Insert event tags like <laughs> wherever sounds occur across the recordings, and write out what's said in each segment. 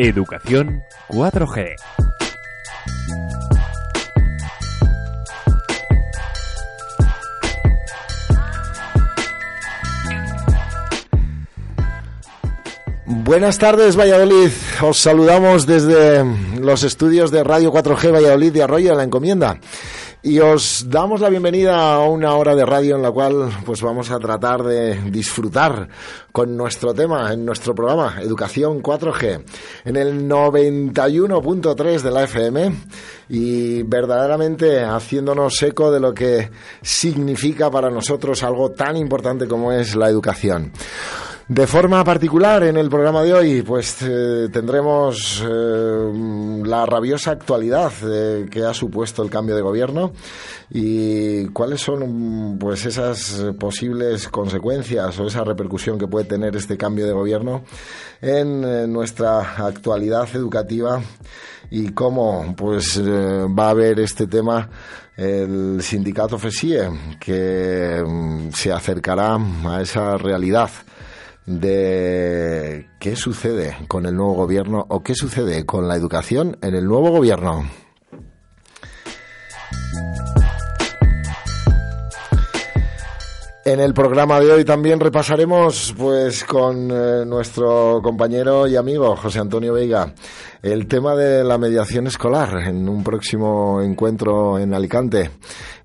Educación 4G. Buenas tardes, Valladolid. Os saludamos desde los estudios de Radio 4G Valladolid de Arroyo de la Encomienda. Y os damos la bienvenida a una hora de radio en la cual pues vamos a tratar de disfrutar con nuestro tema en nuestro programa Educación 4G en el 91.3 de la FM y verdaderamente haciéndonos eco de lo que significa para nosotros algo tan importante como es la educación. De forma particular, en el programa de hoy, pues eh, tendremos eh, la rabiosa actualidad que ha supuesto el cambio de gobierno y cuáles son pues esas posibles consecuencias o esa repercusión que puede tener este cambio de gobierno en eh, nuestra actualidad educativa y cómo pues va a ver este tema el sindicato FESIE que mm, se acercará a esa realidad de qué sucede con el nuevo gobierno o qué sucede con la educación en el nuevo gobierno. En el programa de hoy también repasaremos pues con eh, nuestro compañero y amigo José Antonio Veiga el tema de la mediación escolar en un próximo encuentro en Alicante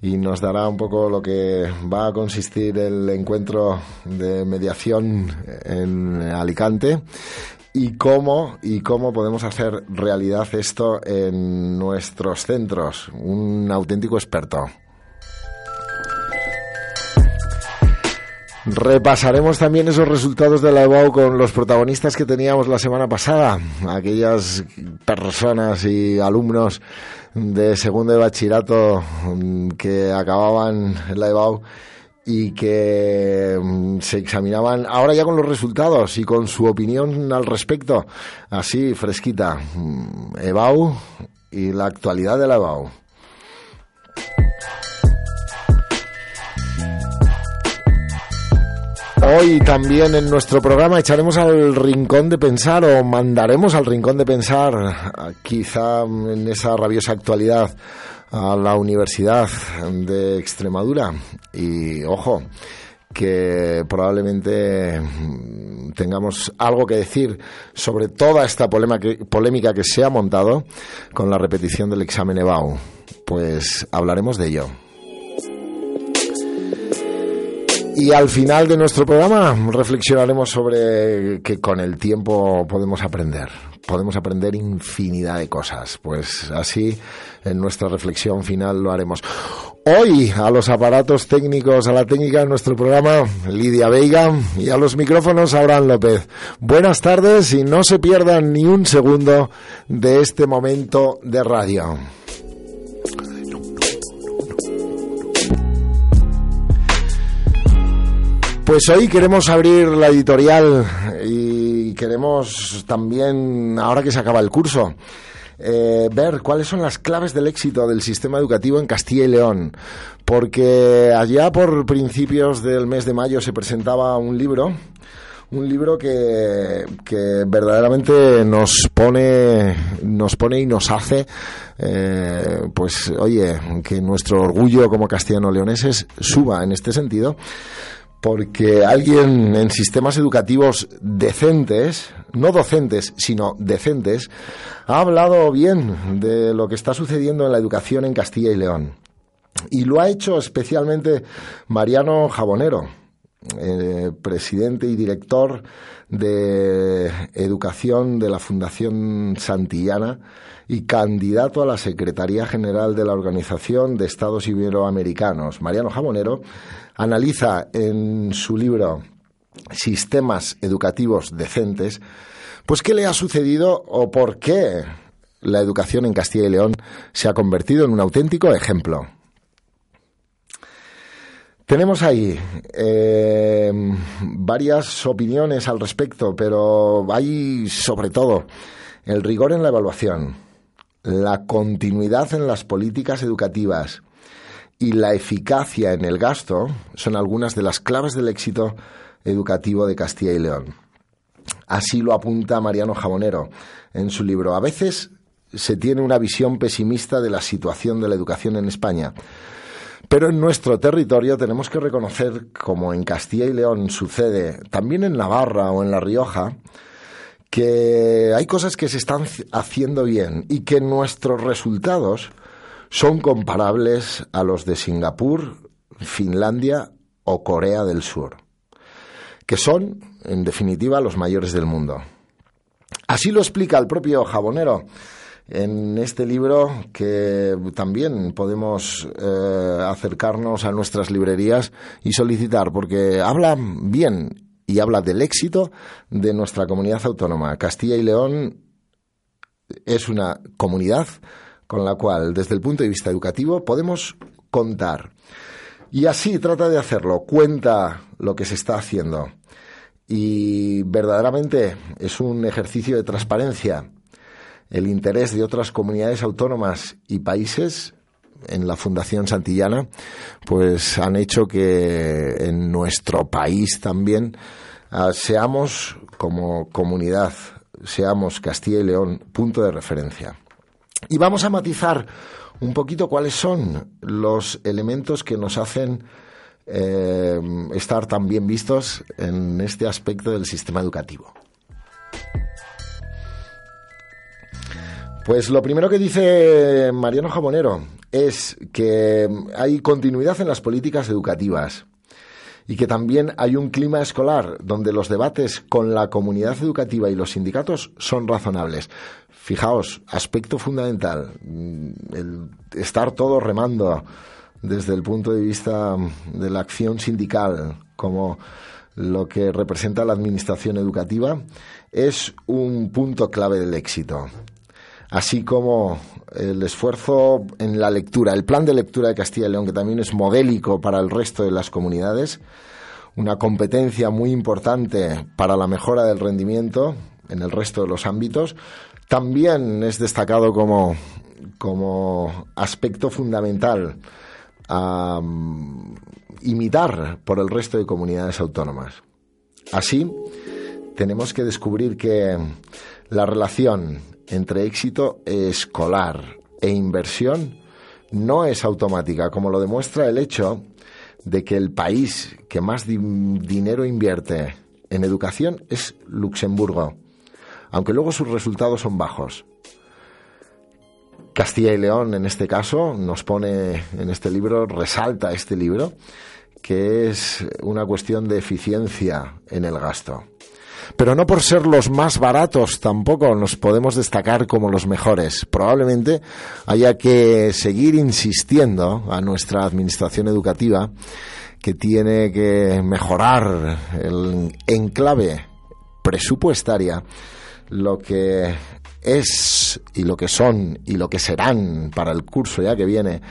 y nos dará un poco lo que va a consistir el encuentro de mediación en Alicante y cómo y cómo podemos hacer realidad esto en nuestros centros. Un auténtico experto. Repasaremos también esos resultados de la EBAU con los protagonistas que teníamos la semana pasada, aquellas personas y alumnos de segundo de bachillerato mm, que acababan la EBAU y que mm, se examinaban ahora ya con los resultados y con su opinión al respecto, así fresquita, mm, EBAU y la actualidad de la EBAU. Hoy también en nuestro programa echaremos al rincón de pensar o mandaremos al rincón de pensar, quizá en esa rabiosa actualidad, a la Universidad de Extremadura. Y ojo, que probablemente tengamos algo que decir sobre toda esta polémica que se ha montado con la repetición del examen EBAU. Pues hablaremos de ello. Y al final de nuestro programa reflexionaremos sobre que con el tiempo podemos aprender. Podemos aprender infinidad de cosas. Pues así en nuestra reflexión final lo haremos. Hoy a los aparatos técnicos, a la técnica de nuestro programa, Lidia Veiga y a los micrófonos, Abraham López. Buenas tardes y no se pierdan ni un segundo de este momento de radio. Pues hoy queremos abrir la editorial y queremos también, ahora que se acaba el curso, eh, ver cuáles son las claves del éxito del sistema educativo en Castilla y León. Porque allá por principios del mes de mayo se presentaba un libro un libro que, que, verdaderamente nos pone nos pone y nos hace eh, pues oye que nuestro orgullo como castellano leoneses suba en este sentido porque alguien en sistemas educativos decentes, no docentes, sino decentes, ha hablado bien de lo que está sucediendo en la educación en Castilla y León. Y lo ha hecho especialmente Mariano Jabonero, eh, presidente y director de educación de la Fundación Santillana y candidato a la Secretaría General de la Organización de Estados Iberoamericanos. Mariano Jabonero analiza en su libro Sistemas Educativos Decentes, pues qué le ha sucedido o por qué la educación en Castilla y León se ha convertido en un auténtico ejemplo. Tenemos ahí eh, varias opiniones al respecto, pero hay sobre todo el rigor en la evaluación, la continuidad en las políticas educativas, y la eficacia en el gasto son algunas de las claves del éxito educativo de Castilla y León. Así lo apunta Mariano Jabonero en su libro. A veces se tiene una visión pesimista de la situación de la educación en España. Pero en nuestro territorio tenemos que reconocer, como en Castilla y León sucede, también en Navarra o en La Rioja, que hay cosas que se están haciendo bien y que nuestros resultados son comparables a los de Singapur, Finlandia o Corea del Sur, que son, en definitiva, los mayores del mundo. Así lo explica el propio Jabonero en este libro que también podemos eh, acercarnos a nuestras librerías y solicitar, porque habla bien y habla del éxito de nuestra comunidad autónoma. Castilla y León es una comunidad con la cual, desde el punto de vista educativo, podemos contar. Y así trata de hacerlo, cuenta lo que se está haciendo. Y verdaderamente es un ejercicio de transparencia el interés de otras comunidades autónomas y países en la Fundación Santillana, pues han hecho que en nuestro país también ah, seamos como comunidad, seamos Castilla y León punto de referencia. Y vamos a matizar un poquito cuáles son los elementos que nos hacen eh, estar tan bien vistos en este aspecto del sistema educativo. Pues lo primero que dice Mariano Jabonero es que hay continuidad en las políticas educativas y que también hay un clima escolar donde los debates con la comunidad educativa y los sindicatos son razonables. Fijaos, aspecto fundamental, el estar todos remando desde el punto de vista de la acción sindical como lo que representa la administración educativa es un punto clave del éxito. Así como el esfuerzo en la lectura, el plan de lectura de Castilla y León, que también es modélico para el resto de las comunidades, una competencia muy importante para la mejora del rendimiento en el resto de los ámbitos, también es destacado como, como aspecto fundamental a imitar por el resto de comunidades autónomas. Así, tenemos que descubrir que la relación entre éxito escolar e inversión no es automática, como lo demuestra el hecho de que el país que más dinero invierte en educación es Luxemburgo, aunque luego sus resultados son bajos. Castilla y León, en este caso, nos pone en este libro, resalta este libro, que es una cuestión de eficiencia en el gasto pero no por ser los más baratos tampoco nos podemos destacar como los mejores. Probablemente haya que seguir insistiendo a nuestra administración educativa que tiene que mejorar el enclave presupuestaria lo que es y lo que son y lo que serán para el curso ya que viene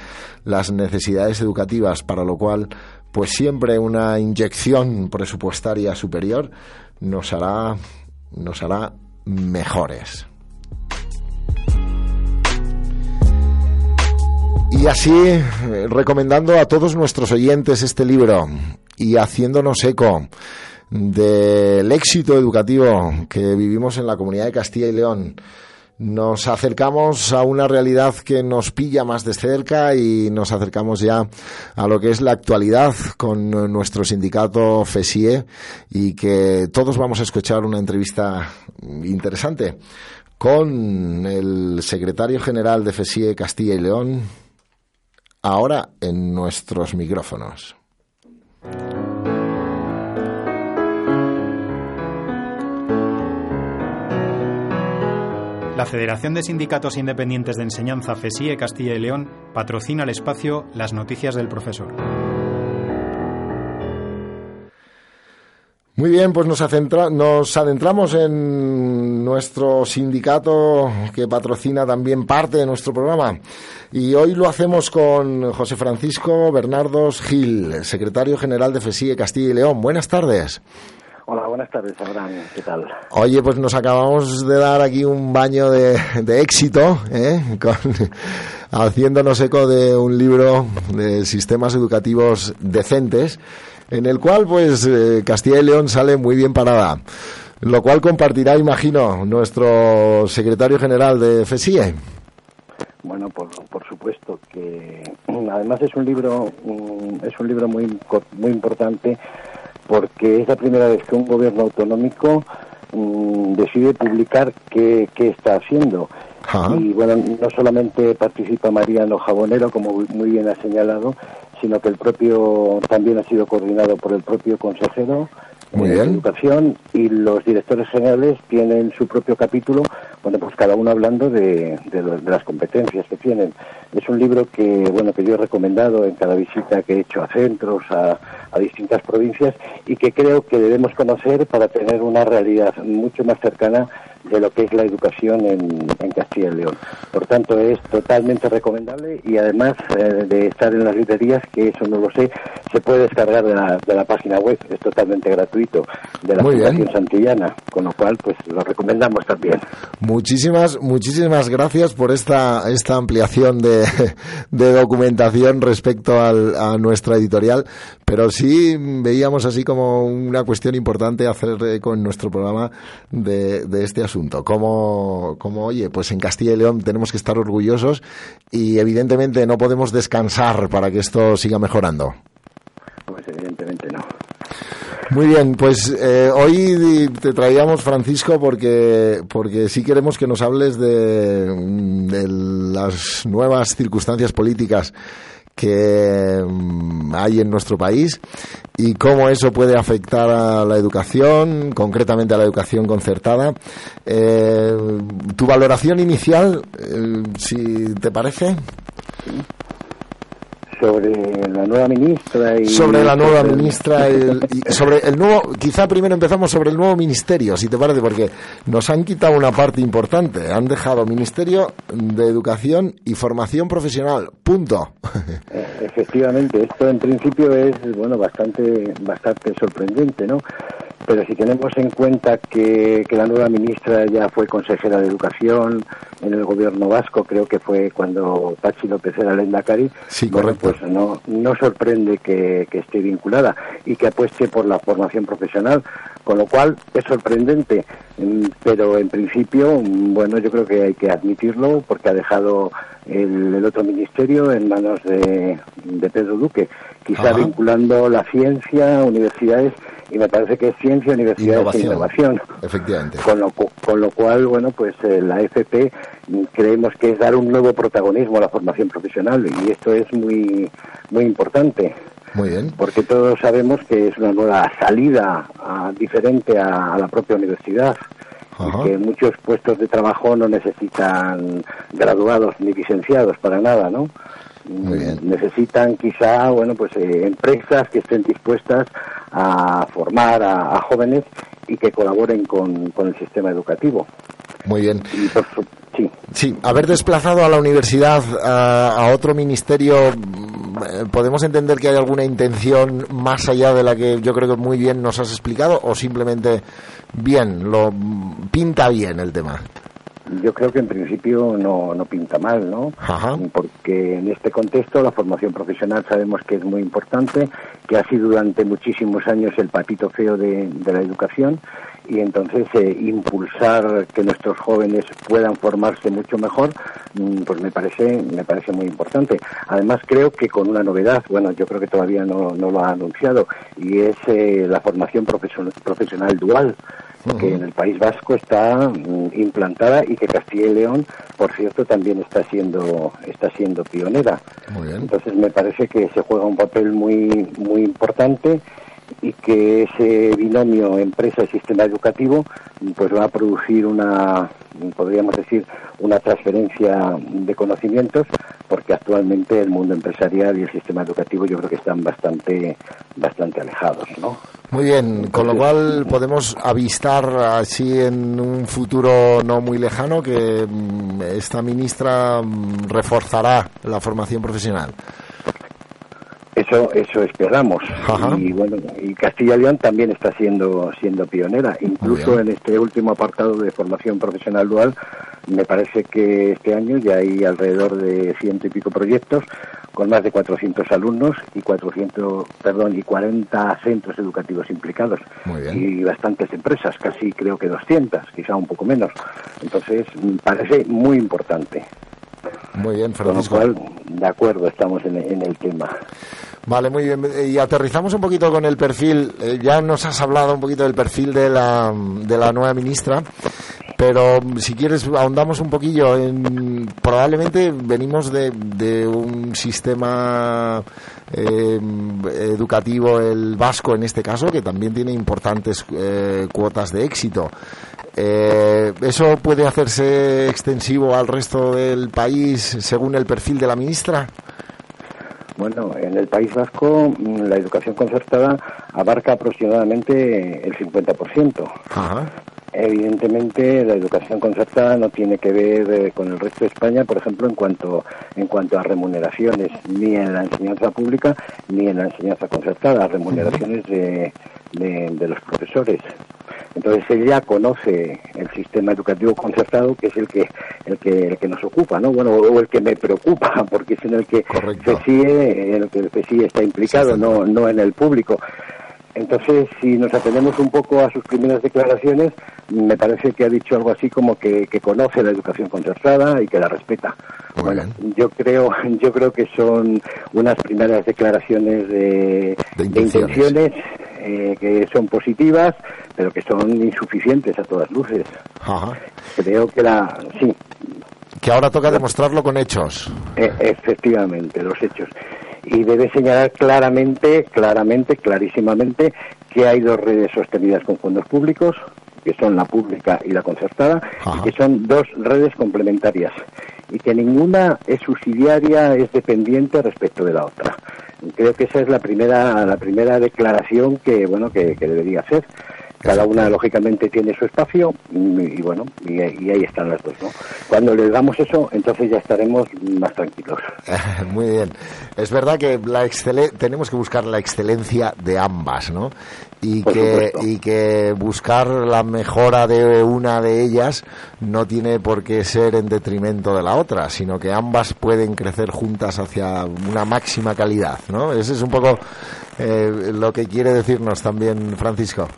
las necesidades educativas para lo cual pues siempre una inyección presupuestaria superior nos hará, nos hará mejores. Y así, recomendando a todos nuestros oyentes este libro y haciéndonos eco del éxito educativo que vivimos en la comunidad de Castilla y León, nos acercamos a una realidad que nos pilla más de cerca y nos acercamos ya a lo que es la actualidad con nuestro sindicato FESIE y que todos vamos a escuchar una entrevista interesante con el secretario general de FESIE Castilla y León ahora en nuestros micrófonos. La Federación de Sindicatos Independientes de Enseñanza FESIE Castilla y León patrocina el espacio Las Noticias del Profesor. Muy bien, pues nos, adentramos en nuestro sindicato que patrocina también parte de nuestro programa. Y hoy lo hacemos con José Francisco Bernardos Gil, secretario general de FESIE Castilla y León. Buenas tardes. Hola, buenas tardes, Abraham. ¿Qué tal? Oye, pues nos acabamos de dar aquí un baño de, éxito, ¿eh? haciéndonos eco de un libro de sistemas educativos decentes, en el cual, pues, eh, Castilla y León sale muy bien parada. lo cual compartirá, imagino, nuestro secretario general de FESIE. Bueno, por, por supuesto que además es un libro mm, es un libro muy muy importante porque es la primera vez que un gobierno autonómico mm, decide publicar qué, qué está haciendo. Y bueno, no solamente participa Mariano Jabonero, como muy bien ha señalado, sino que el propio también ha sido coordinado por el propio consejero muy bien. educación y los directores generales tienen su propio capítulo, bueno, pues cada uno hablando de, de, las competencias que tienen. Es un libro que, bueno, que yo he recomendado en cada visita que he hecho a centros, a, a distintas provincias y que creo que debemos conocer para tener una realidad mucho más cercana de lo que es la educación en, Castilla y León. Por tanto, es totalmente recomendable y además eh, de estar en las librerías, que eso no lo sé, se puede descargar de la, de la página web, es totalmente gratuito, de la Fundación Santillana, con lo cual, pues lo recomendamos también. Muchísimas, muchísimas gracias por esta, esta ampliación de, <laughs> de documentación respecto al, a nuestra editorial, pero sí veíamos así como una cuestión importante hacer eh, con nuestro programa de, de este asunto asunto. Como, como, oye, pues en Castilla y León tenemos que estar orgullosos y evidentemente no podemos descansar para que esto siga mejorando. Pues evidentemente no. Muy bien, pues eh, hoy te traíamos, Francisco, porque, porque sí queremos que nos hables de, de las nuevas circunstancias políticas que mm, hay en nuestro país y cómo eso puede afectar a la educación, concretamente a la educación concertada. Eh, tu valoración inicial, eh, si te parece sobre la nueva ministra y sobre la nueva ministra y <laughs> sobre el nuevo quizá primero empezamos sobre el nuevo ministerio si te parece porque nos han quitado una parte importante. Han dejado ministerio de educación y formación profesional punto. <laughs> Efectivamente esto en principio es bueno bastante bastante sorprendente no pero si tenemos en cuenta que, la nueva ministra ya fue consejera de Educación en el gobierno vasco, creo que fue cuando Pachi López era lenda Cari, sí, correcto. pues no, no sorprende que, esté vinculada y que apueste por la formación profesional, con lo cual es sorprendente, mm, pero en principio, mm, bueno, yo creo que hay que admitirlo porque ha dejado el, otro ministerio en manos de, Pedro Duque, quizá vinculando la ciencia, universidades y me parece que es ciencia, universidad e innovación. Efectivamente. Con lo, con lo cual, bueno, pues eh, la FP creemos que es dar un nuevo protagonismo a la formación profesional y esto es muy, muy importante. Muy bien. Porque todos sabemos que es una nueva salida diferente a, la propia universidad. Y que muchos puestos de trabajo no necesitan graduados ni licenciados para nada, ¿no? Necesitan quizá, bueno, pues eh, empresas que estén dispuestas a formar a, jóvenes y que colaboren con, el sistema educativo. Muy bien. sí. sí, haber desplazado a la universidad a, otro ministerio, mm, ¿podemos entender que hay alguna intención más allá de la que yo creo que muy bien nos has explicado o simplemente bien, lo mm, pinta bien el tema? Yo creo que en principio no, no pinta mal, ¿no? Porque en este contexto la formación profesional sabemos que es muy importante, que ha sido durante muchísimos años el patito feo de, la educación y entonces eh, impulsar que nuestros jóvenes puedan formarse mucho mejor, mm, pues me parece me parece muy importante. Además creo que con una novedad, bueno, yo creo que todavía no, no lo ha anunciado y es eh, la formación profesional dual que en el País Vasco está mm, implantada y que Castilla y León, por cierto, también está siendo está siendo pionera. Entonces me parece que se juega un papel muy muy importante y que ese binomio empresa y sistema educativo pues va a producir una podríamos decir una transferencia de conocimientos porque actualmente el mundo empresarial y el sistema educativo yo creo que están bastante bastante alejados ¿no? muy bien con lo cual podemos avistar así en un futuro no muy lejano que mm, esta ministra mm, reforzará la formación profesional eso Eso, esperamos. Y bueno, y Castilla y León también está siendo, siendo pionera. Incluso en este último apartado de formación profesional dual, me parece que este año ya hay alrededor de ciento y pico proyectos con más de 400 alumnos y 400, perdón, y 40 centros educativos implicados y bastantes empresas, casi creo que 200, quizá un poco menos. Entonces, parece muy importante. Muy bien, Francisco. Con lo cual, de acuerdo, estamos en, el tema. Vale, muy bien. Y aterrizamos un poquito con el perfil. Eh, ya nos has hablado un poquito del perfil de la, de la nueva ministra, pero si quieres ahondamos un poquillo en... Probablemente venimos de, de un sistema eh, educativo, el vasco en este caso, que también tiene importantes eh, cuotas de éxito. Eh, ¿Eso puede hacerse extensivo al resto del país según el perfil de la ministra? Bueno, en el País Vasco mm, la educación concertada abarca aproximadamente el 50%. Evidentemente, la educación concertada no tiene que ver eh, con el resto de España, por ejemplo, en cuanto en cuanto a remuneraciones, ni en la enseñanza pública ni en la enseñanza concertada, remuneraciones de, de los profesores. Entonces él ya conoce el sistema educativo concertado, que es el que el que el que nos ocupa, ¿no? Bueno, o el que me preocupa, <laughs> porque es en el que FESIE, en el que el FESIE está implicado, no no en el público. Entonces, si nos atendemos un poco a sus primeras declaraciones, me parece que ha dicho algo así como que, conoce la educación concertada y que la respeta. bueno, yo creo, <laughs> yo creo que son unas primeras declaraciones de, intenciones, eh, que son positivas, pero que son insuficientes a todas luces. Creo que la, sí. Que ahora toca demostrarlo con hechos. E, efectivamente, los hechos y debe señalar claramente, claramente, clarísimamente que hay dos redes sostenidas con fondos públicos, que son la pública y la concertada, y que son dos redes complementarias y que ninguna es subsidiaria, es dependiente respecto de la otra. Creo que esa es la primera, la primera declaración que, bueno, que, que debería hacer. Cada una, lógicamente, tiene su espacio y, bueno, y, ahí están las dos, ¿no? Cuando le damos eso, entonces ya estaremos más tranquilos. <laughs> Muy bien. Es verdad que la tenemos que buscar la excelencia de ambas, ¿no? Y que, y que buscar la mejora de una de ellas no tiene por qué ser en detrimento de la otra, sino que ambas pueden crecer juntas hacia una máxima calidad, ¿no? Ese es un poco eh, lo que quiere decirnos también Francisco.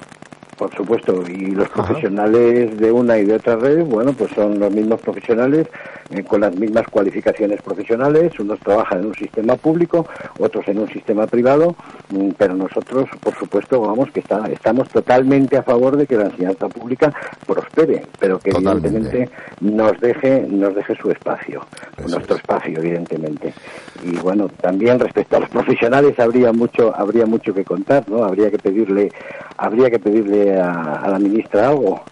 Por supuesto, y los profesionales de una y de otra red, bueno, pues son los mismos profesionales eh, con las mismas cualificaciones profesionales, unos trabajan en un sistema público, otros en un sistema privado, mm, pero nosotros, por supuesto, vamos, que está, estamos totalmente a favor de que la enseñanza pública prospere, pero que evidentemente nos deje, nos deje su espacio, nuestro espacio, evidentemente. Y bueno, también respecto a los profesionales habría mucho, habría mucho que contar, ¿no? Habría que pedirle, habría que pedirle a, la ministra algo.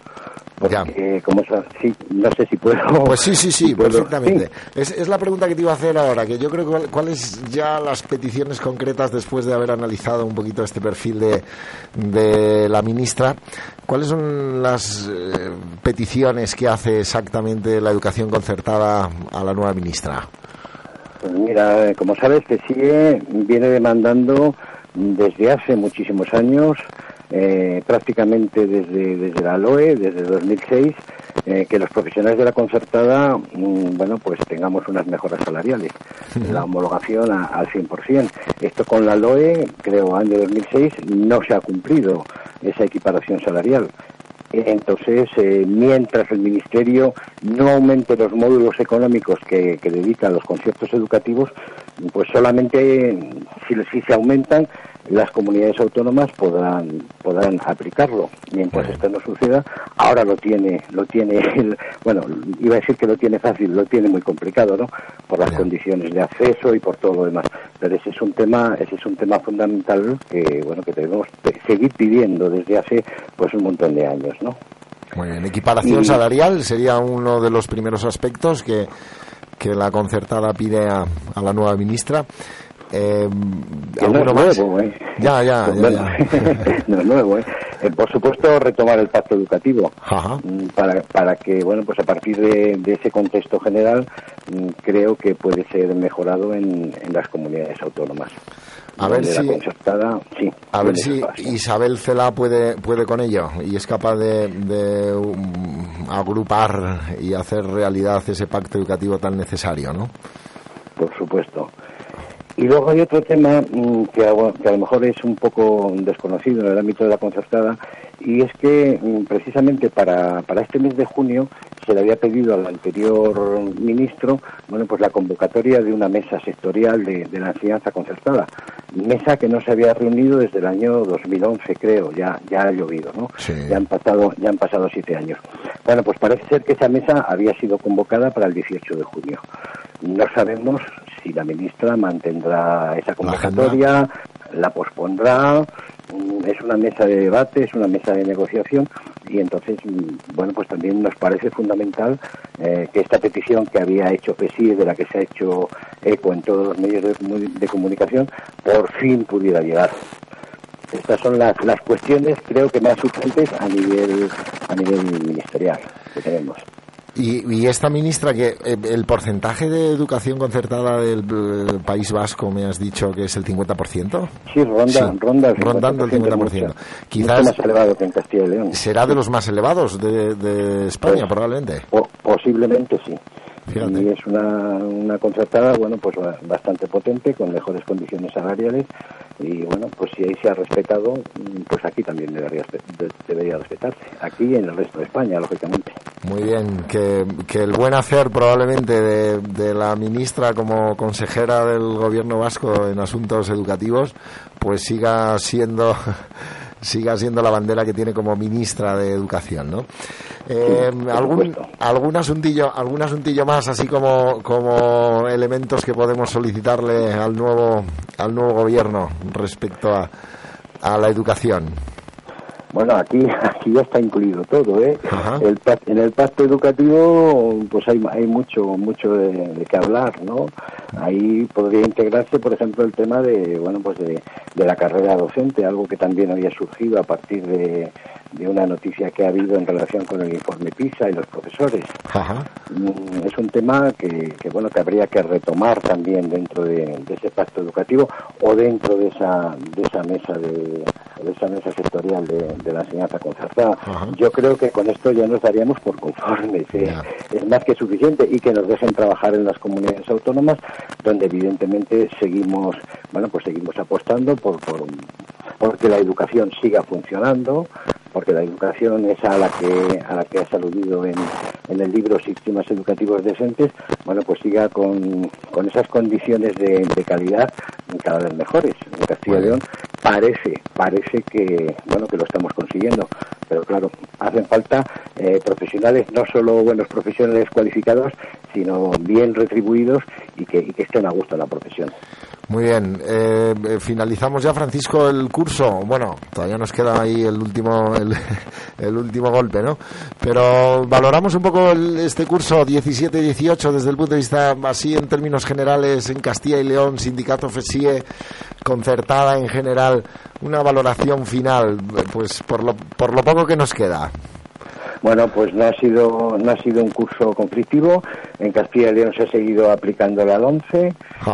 Porque, como sí, no sé si puedo. Pues sí, sí, sí, <laughs> perfectamente. Es, es, la pregunta que te iba a hacer ahora, que yo creo que cuáles ya las peticiones concretas después de haber analizado un poquito este perfil de, de la ministra. ¿Cuáles son las eh, peticiones que hace exactamente la educación concertada a la nueva ministra? Pues mira, como sabes, que sigue viene demandando desde hace muchísimos años eh, prácticamente desde, desde la LOE, desde 2006, eh, que los profesionales de la concertada, mm, bueno, pues tengamos unas mejoras salariales, la homologación al 100%. Esto con la LOE, creo, año 2006, no se ha cumplido esa equiparación salarial. Entonces, eh, mientras el Ministerio no aumente los módulos económicos que, que dedica a los conciertos educativos, pues solamente si, si se aumentan, las comunidades autónomas podrán podrán aplicarlo mientras esto no suceda. Ahora lo tiene lo tiene bueno iba a decir que lo tiene fácil lo tiene muy complicado no por las condiciones de acceso y por todo lo demás. Pero ese es un tema ese es un tema fundamental que bueno que debemos seguir pidiendo desde hace pues un montón de años no muy bien. Equiparación salarial sería uno de los primeros aspectos que que la concertada pide a, a la nueva ministra eh, no es nuevo, ¿eh? Ya, ya, <laughs> no es nuevo, ¿eh? ¿eh? Por supuesto, retomar el pacto educativo mm, Para, para que, bueno, pues a partir de, ese contexto general, mm, creo que puede ser mejorado en, en las comunidades autónomas. A ver si, a ver si Isabel Cela puede, puede con ello y es capaz de, um, agrupar y hacer realidad ese pacto educativo tan necesario, ¿no? Por supuesto. Y luego hay otro tema mm, que, que, a lo mejor es un poco desconocido en el ámbito de la concertada y es que mm, precisamente para, para este mes de junio se le había pedido al anterior ministro bueno pues la convocatoria de una mesa sectorial de, la enseñanza concertada mesa que no se había reunido desde el año 2011 creo ya ya ha llovido no ya han pasado ya han pasado siete años. Bueno pues parece ser que esa mesa había sido convocada para el 18 de junio. No sabemos si la ministra mantendrá esa convocatoria la pospondrá Mm, es una mesa de debate, es una mesa de negociación y entonces, mm, bueno, pues también nos parece fundamental eh, que esta petición que había hecho PSI, de la que se ha hecho eco en todos los medios de, comunicación, por fin pudiera llegar. Estas son las, las cuestiones, creo que más urgentes a nivel, a nivel ministerial que tenemos. Y, esta ministra, que eh, el porcentaje de educación concertada del, País Vasco me has dicho que es el 50%? Sí, ronda, ronda el 50%, rondando el 50%. Quizás más elevado que en Castilla y León. ¿Será de los más elevados de, España, pues, probablemente? posiblemente sí. Y es una, una concertada, bueno, pues bastante potente, con mejores condiciones salariales. Y bueno, pues si ahí se ha respetado, pues aquí también debería, debería respetarse. Aquí y en el resto de España, lógicamente. Muy bien, que, que el buen hacer probablemente de, de la ministra como consejera del gobierno vasco en asuntos educativos, pues siga siendo <laughs> siga siendo la bandera que tiene como ministra de Educación, ¿no? Eh, algún, algún asuntillo, algún asuntillo más, así como, como elementos que podemos solicitarle al nuevo, al nuevo gobierno respecto a, a la educación. Bueno, aquí, <laughs> aquí ya está incluido todo, ¿eh? El, en el pacto educativo, pues hay, hay mucho, mucho de, de qué hablar, ¿no? Ahí podría integrarse, por ejemplo, el tema de, bueno, pues de, de la carrera docente, algo que también había surgido a partir de, de una noticia que ha habido en relación con el informe PISA y los profesores. Mm, es un tema que, que, bueno que habría que retomar también dentro de, ese pacto educativo o dentro de esa de esa mesa de, esa mesa sectorial de, la enseñanza concertada. Yo creo que con esto ya nos daríamos por conformes. ¿eh? Es más que suficiente y que nos dejen trabajar en las comunidades autónomas, donde evidentemente seguimos bueno pues seguimos apostando por, por porque la educación siga funcionando, porque la educación es a la que a la que has aludido en, en el libro Sistemas Educativos Decentes, bueno, pues siga con, con esas condiciones de, de calidad cada vez mejores. En Castilla y León parece, parece que, bueno, que lo estamos consiguiendo, pero claro, hacen falta eh, profesionales, no solo buenos profesionales cualificados, sino bien retribuidos y que, y que estén a gusto en la profesión. Muy bien, eh, finalizamos ya, Francisco, el curso. Bueno, todavía nos queda ahí el último, el, <laughs> último golpe, ¿no? Pero valoramos un poco este curso 17-18 desde el punto de vista, así en términos generales, en Castilla y León, sindicato FESIE, concertada en general, una valoración final, pues por lo, por lo poco que nos queda. Bueno, pues no ha sido no ha sido un curso conflictivo. En Castilla y León se ha seguido aplicando la 11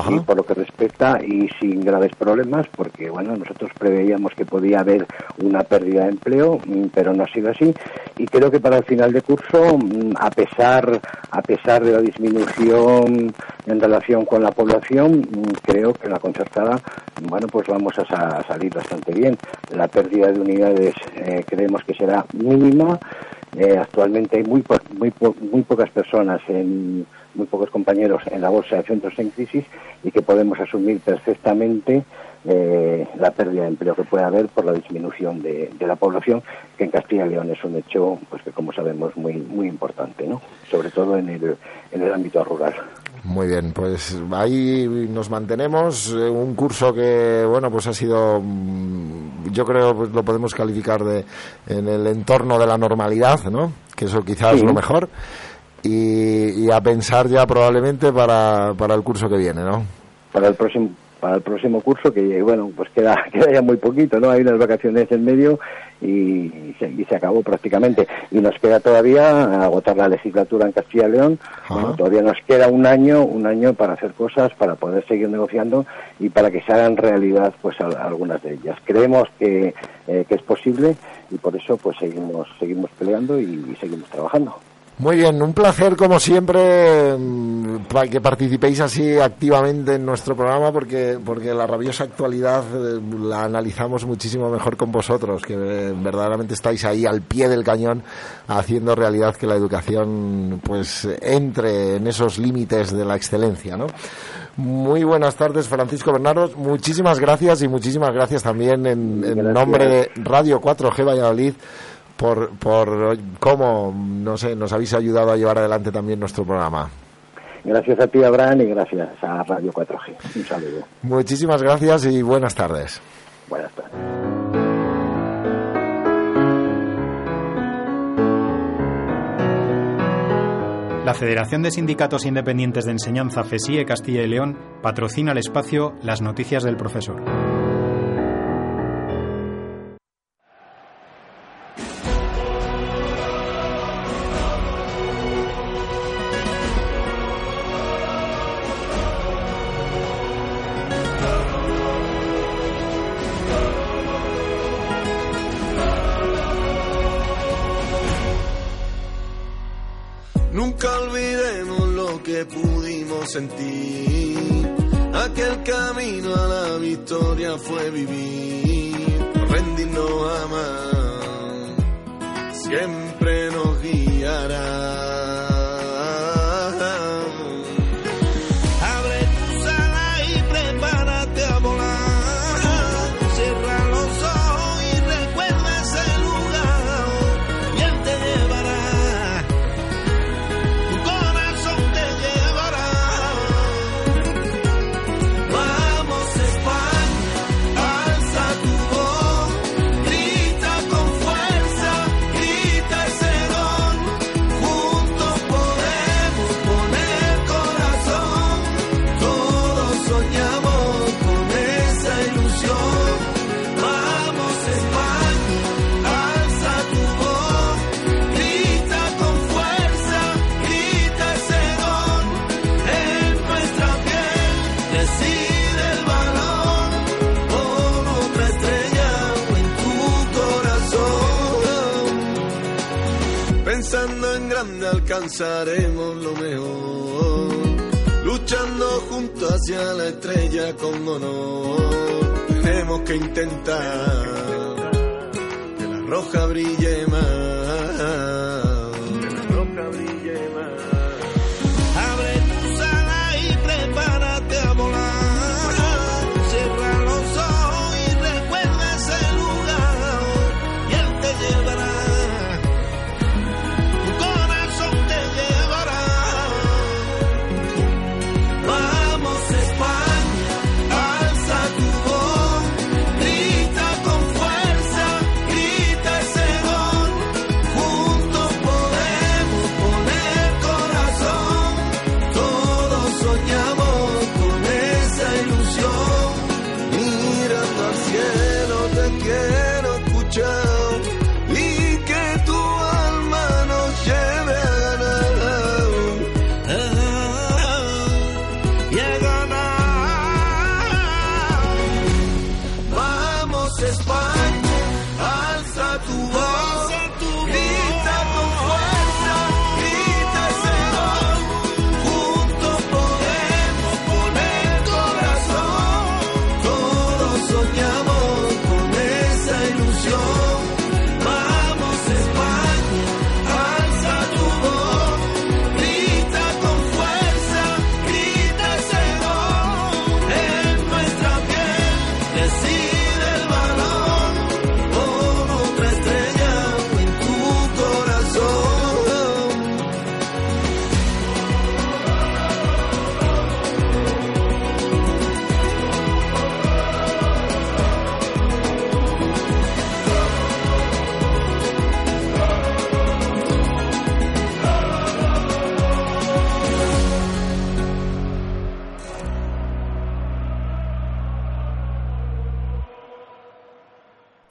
y por lo que respecta y sin graves problemas, porque bueno, nosotros preveíamos que podía haber una pérdida de empleo, mm, pero no ha sido así. Y creo que para el final de curso, mm, a pesar a pesar de la disminución en relación con la población, mm, creo que la concertada, bueno, pues vamos a, salir bastante bien. La pérdida de unidades eh, creemos que será mínima eh, actualmente hay muy, muy, muy pocas personas, en, muy pocos compañeros en la bolsa de centros en crisis y que podemos asumir perfectamente eh, la pérdida de empleo que puede haber por la disminución de, la población, que en Castilla y León es un hecho, pues que como sabemos, muy, muy importante, ¿no? sobre todo en el, en el ámbito rural. Muy bien, pues ahí nos mantenemos. Eh, un curso que, bueno, pues ha sido, mm, yo creo, pues lo podemos calificar de en el entorno de la normalidad, ¿no? Que eso quizás es lo mejor. Y, a pensar ya probablemente para, para el curso que viene, ¿no? Para el próximo para el próximo curso que bueno pues queda <laughs> queda ya muy poquito no hay unas vacaciones en medio y, se, acabó prácticamente. Y nos queda todavía agotar la legislatura en Castilla y León. todavía nos queda un año, un año para hacer cosas, para poder seguir negociando y para que se hagan realidad pues algunas de ellas. Creemos que, eh, que es posible y por eso pues seguimos, seguimos peleando y seguimos trabajando. Muy bien, un placer como siempre mm, que participéis así activamente en nuestro programa porque, porque la rabiosa actualidad eh, la analizamos muchísimo mejor con vosotros, que eh, verdaderamente estáis ahí al pie del cañón haciendo realidad que la educación pues entre en esos límites de la excelencia, ¿no? Muy buenas tardes, Francisco Bernardo. Muchísimas gracias y muchísimas gracias también en, en nombre de Radio 4G Valladolid por, por cómo, no sé, nos habéis ayudado a llevar adelante también nuestro programa. Gracias a ti, Abraham, y gracias a Radio 4G. Un saludo. Muchísimas gracias y buenas tardes. Buenas tardes. La Federación de Sindicatos Independientes de Enseñanza FESIE Castilla y León patrocina el espacio Las Noticias del Profesor. Alcanzaremos lo mejor. Luchando junto hacia la estrella con honor. Tenemos que intentar que la roja brille más.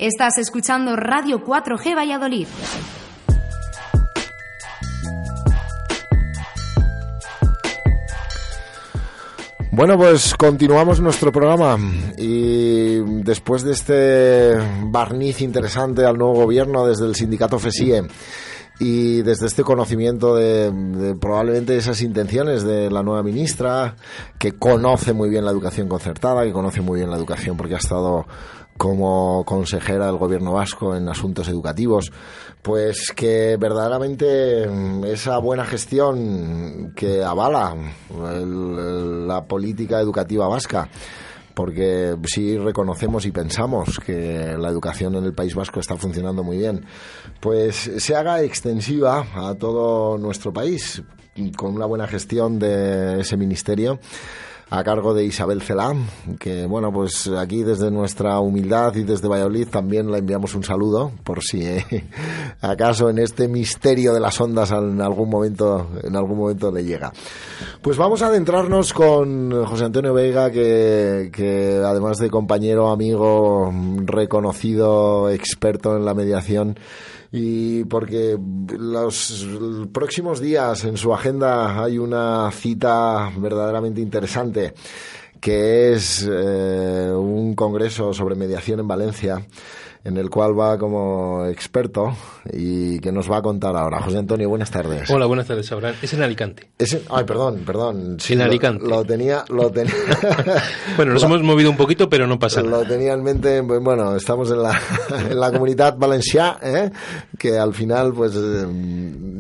Estás escuchando Radio 4G Valladolid. Bueno, pues continuamos nuestro programa y después de este barniz interesante al nuevo gobierno desde el sindicato FESIE y desde este conocimiento de, probablemente esas intenciones de la nueva ministra, que conoce muy bien la educación concertada, que conoce muy bien la educación porque ha estado como consejera del gobierno vasco en asuntos educativos, pues que verdaderamente mm, esa buena gestión que avala la política educativa vasca porque sí reconocemos y pensamos que la educación en el País Vasco está funcionando muy bien, pues se haga extensiva a todo nuestro país con una buena gestión de ese ministerio a cargo de Isabel Celán, que bueno, pues aquí desde nuestra humildad y desde Valladolid también le enviamos un saludo, por si eh, <laughs> acaso en este misterio de las ondas en algún momento, en algún momento le llega. Pues vamos a adentrarnos con José Antonio Vega, que, que además de compañero, amigo, reconocido, experto en la mediación, y porque los próximos días en su agenda hay una cita verdaderamente interesante que es eh, un congreso sobre mediación en Valencia en el cual va como experto y que nos va a contar ahora. José Antonio, buenas tardes. Hola, buenas tardes, Abraham. Es en Alicante. Es ay, perdón, perdón. Sí, en Alicante. Lo, tenía... Lo tenía <laughs> bueno, nos hemos movido un poquito, pero no pasa nada. Lo tenía en mente, bueno, estamos en la, <laughs> en la comunidad valenciana, ¿eh? que al final, pues, eh,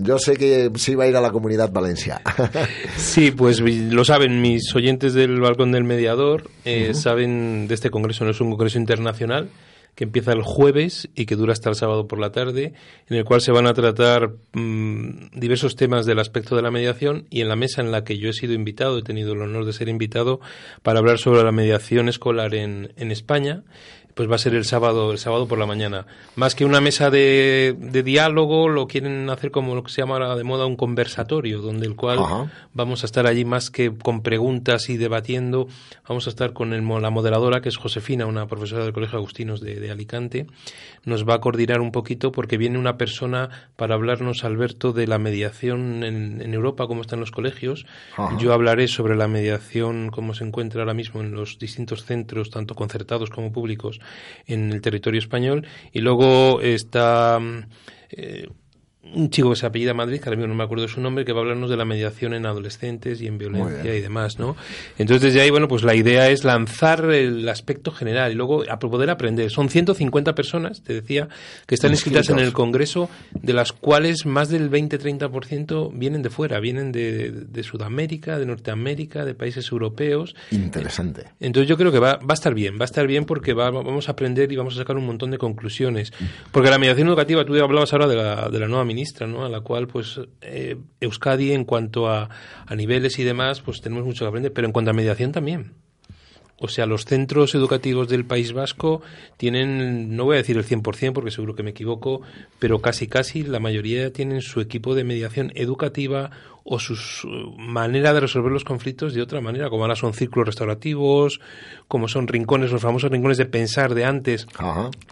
yo sé que sí va a ir a la comunidad valenciana. <laughs> sí, pues lo saben mis oyentes del Balcón del Mediador, eh, saben de este congreso, no es un congreso internacional, que empieza el jueves y que dura hasta el sábado por la tarde, en el cual se van a tratar mm, diversos temas del aspecto de la mediación y en la mesa en la que yo he sido invitado, he tenido el honor de ser invitado para hablar sobre la mediación escolar en, en España pues va a ser el sábado, el sábado por la mañana. Más que una mesa de, de diálogo, lo quieren hacer como lo que se llama ahora de moda un conversatorio, donde el cual vamos a estar allí más que con preguntas y debatiendo, vamos a estar con el, la moderadora, que es Josefina, una profesora del Colegio Agustinos de, de, Alicante, nos va a coordinar un poquito porque viene una persona para hablarnos, Alberto, de la mediación en, en Europa, cómo están los colegios. Yo hablaré sobre la mediación, cómo se encuentra ahora mismo en los distintos centros, tanto concertados como públicos, en el territorio español. Y luego está mm, eh, un chico que se apellida Madrid, que ahora mismo no me acuerdo de su nombre, que va a hablarnos de la mediación en adolescentes y en violencia y demás, ¿no? Entonces, desde ahí, bueno, pues la idea es lanzar el aspecto general y luego a poder aprender. Son 150 personas, te decía, que están inscritas en el Congreso, de las cuales más del 20-30% vienen de fuera, vienen de, de, Sudamérica, de Norteamérica, de países europeos. Interesante. Entonces, yo creo que va, va a estar bien, va a estar bien porque va, vamos a aprender y vamos a sacar un montón de conclusiones. Porque la mediación educativa, tú hablabas ahora de la, de la nueva ministra, ¿no? A la cual, pues, eh, Euskadi, en cuanto a, a niveles y demás, pues tenemos mucho que aprender, pero en cuanto a mediación también. O sea, los centros educativos del País Vasco tienen, no voy a decir el 100% porque seguro que me equivoco, pero casi casi la mayoría tienen su equipo de mediación educativa o su manera de resolver los conflictos de otra manera, como ahora son círculos restaurativos, como son rincones, los famosos rincones de pensar de antes,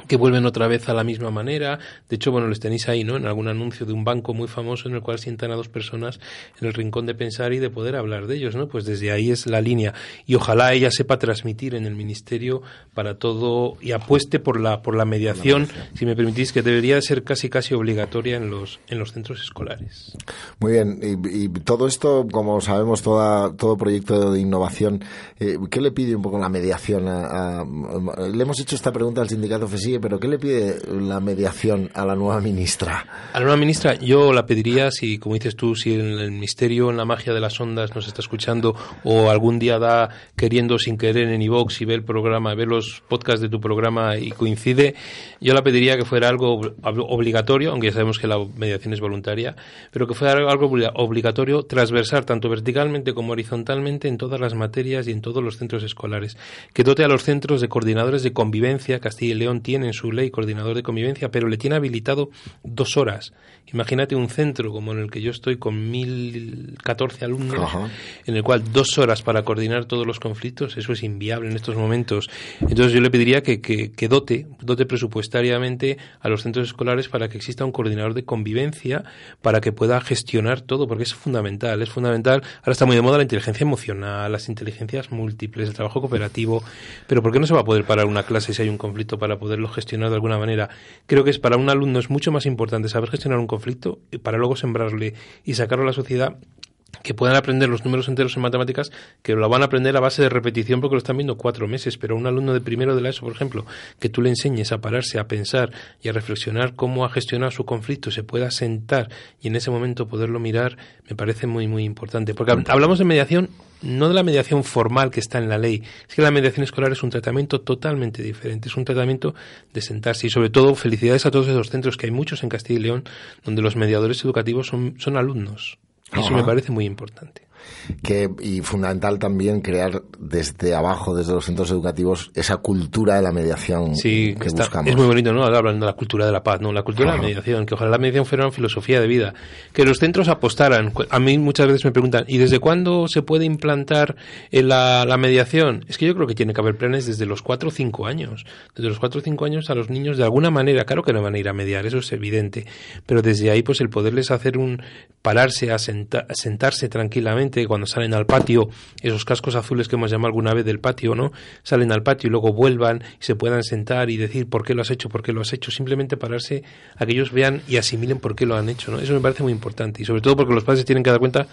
que vuelven otra vez a la misma manera. De hecho, bueno, les tenéis ahí, ¿no? En algún anuncio de un banco muy famoso en el cual sientan a dos personas en el rincón de pensar y de poder hablar de ellos, ¿no? Pues desde ahí es la línea. Y ojalá ella sepa transmitir en el ministerio para todo y apueste por la, por la mediación, si me permitís, que debería ser casi casi obligatoria en los, en los centros escolares. Muy bien. y todo esto, como sabemos, toda, todo proyecto de innovación, eh, ¿qué le pide un poco la mediación? le hemos hecho esta pregunta al sindicato FESIE, pero ¿qué le pide la mediación a la nueva ministra? A la nueva ministra, yo la pediría, si, como dices tú, si el, el Ministerio en la magia de las ondas nos está escuchando o algún día da queriendo sin querer en iVox y ve el programa, ve los podcasts de tu programa y coincide, yo la pediría que fuera algo obligatorio, aunque ya sabemos que la mediación es voluntaria, pero que fuera algo obligatorio transversal tanto verticalmente como horizontalmente en todas las materias y en todos los centros escolares, que dote a los centros de coordinadores de convivencia. Castilla y León tiene en su ley coordinador de convivencia, pero le tiene habilitado dos horas. Imagínate un centro como en el que yo estoy con 1.014 alumnos, en el cual dos horas para coordinar todos los conflictos, eso es inviable en estos momentos. Entonces yo le pediría que, que, dote, dote presupuestariamente a los centros escolares para que exista un coordinador de convivencia para que pueda gestionar todo, porque es fundamental, es fundamental. Ahora está muy de moda la inteligencia emocional, las inteligencias múltiples, el trabajo cooperativo, pero ¿por qué no se va a poder parar una clase si hay un conflicto para poderlo gestionar de alguna manera? Creo que es para un alumno es mucho más importante saber gestionar un conflicto para luego sembrarle y sacarlo a la sociedad que puedan aprender los números enteros en matemáticas, que lo van a aprender a base de repetición porque lo están viendo cuatro meses, pero un alumno de primero de la ESO, por ejemplo, que tú le enseñes a pararse, a pensar y a reflexionar cómo ha gestionado su conflicto, se pueda sentar y en ese momento poderlo mirar, me parece muy, muy importante. Porque hablamos de mediación, no de la mediación formal que está en la ley, es que la mediación escolar es un tratamiento totalmente diferente, es un tratamiento de sentarse y sobre todo felicidades a todos esos centros que hay muchos en Castilla y León donde los mediadores educativos son, son alumnos. Eso me parece muy importante que, y fundamental también crear desde abajo, desde los centros educativos, esa cultura de la mediación sí, que buscamos. Es muy bonito, ¿no? Hablan de la cultura de la paz, ¿no? La cultura de la mediación, que ojalá la mediación fuera una filosofía de vida. Que los centros apostaran. A mí muchas veces me preguntan, ¿y desde cuándo se puede implantar la, la mediación? Es que yo creo que tiene que haber planes desde los 4 o 5 años. Desde los 4 o 5 años a los niños, de alguna manera, claro que no van a ir a mediar, eso es evidente. Pero desde ahí, pues el poderles hacer un pararse, a, sentarse tranquilamente, cuando salen al patio, esos cascos azules que hemos llamado alguna vez del patio, ¿no? Salen al patio y luego vuelvan y se puedan sentar y decir por qué lo has hecho, por qué lo has hecho, simplemente pararse a que ellos vean y asimilen por qué lo han hecho, ¿no? Eso me parece muy importante y sobre todo porque los padres tienen que dar cuenta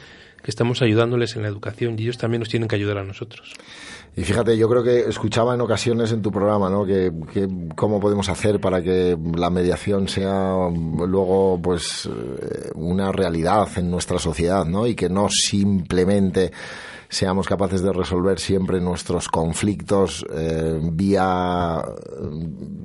que estamos ayudándoles en la educación y ellos también nos tienen que ayudar a nosotros. Y fíjate, yo creo que escuchaba en ocasiones en tu programa, ¿no? Que, cómo podemos hacer para que la mediación sea luego, pues, eh, una realidad en nuestra sociedad, ¿no? Y que no simplemente seamos capaces de resolver siempre nuestros conflictos eh, vía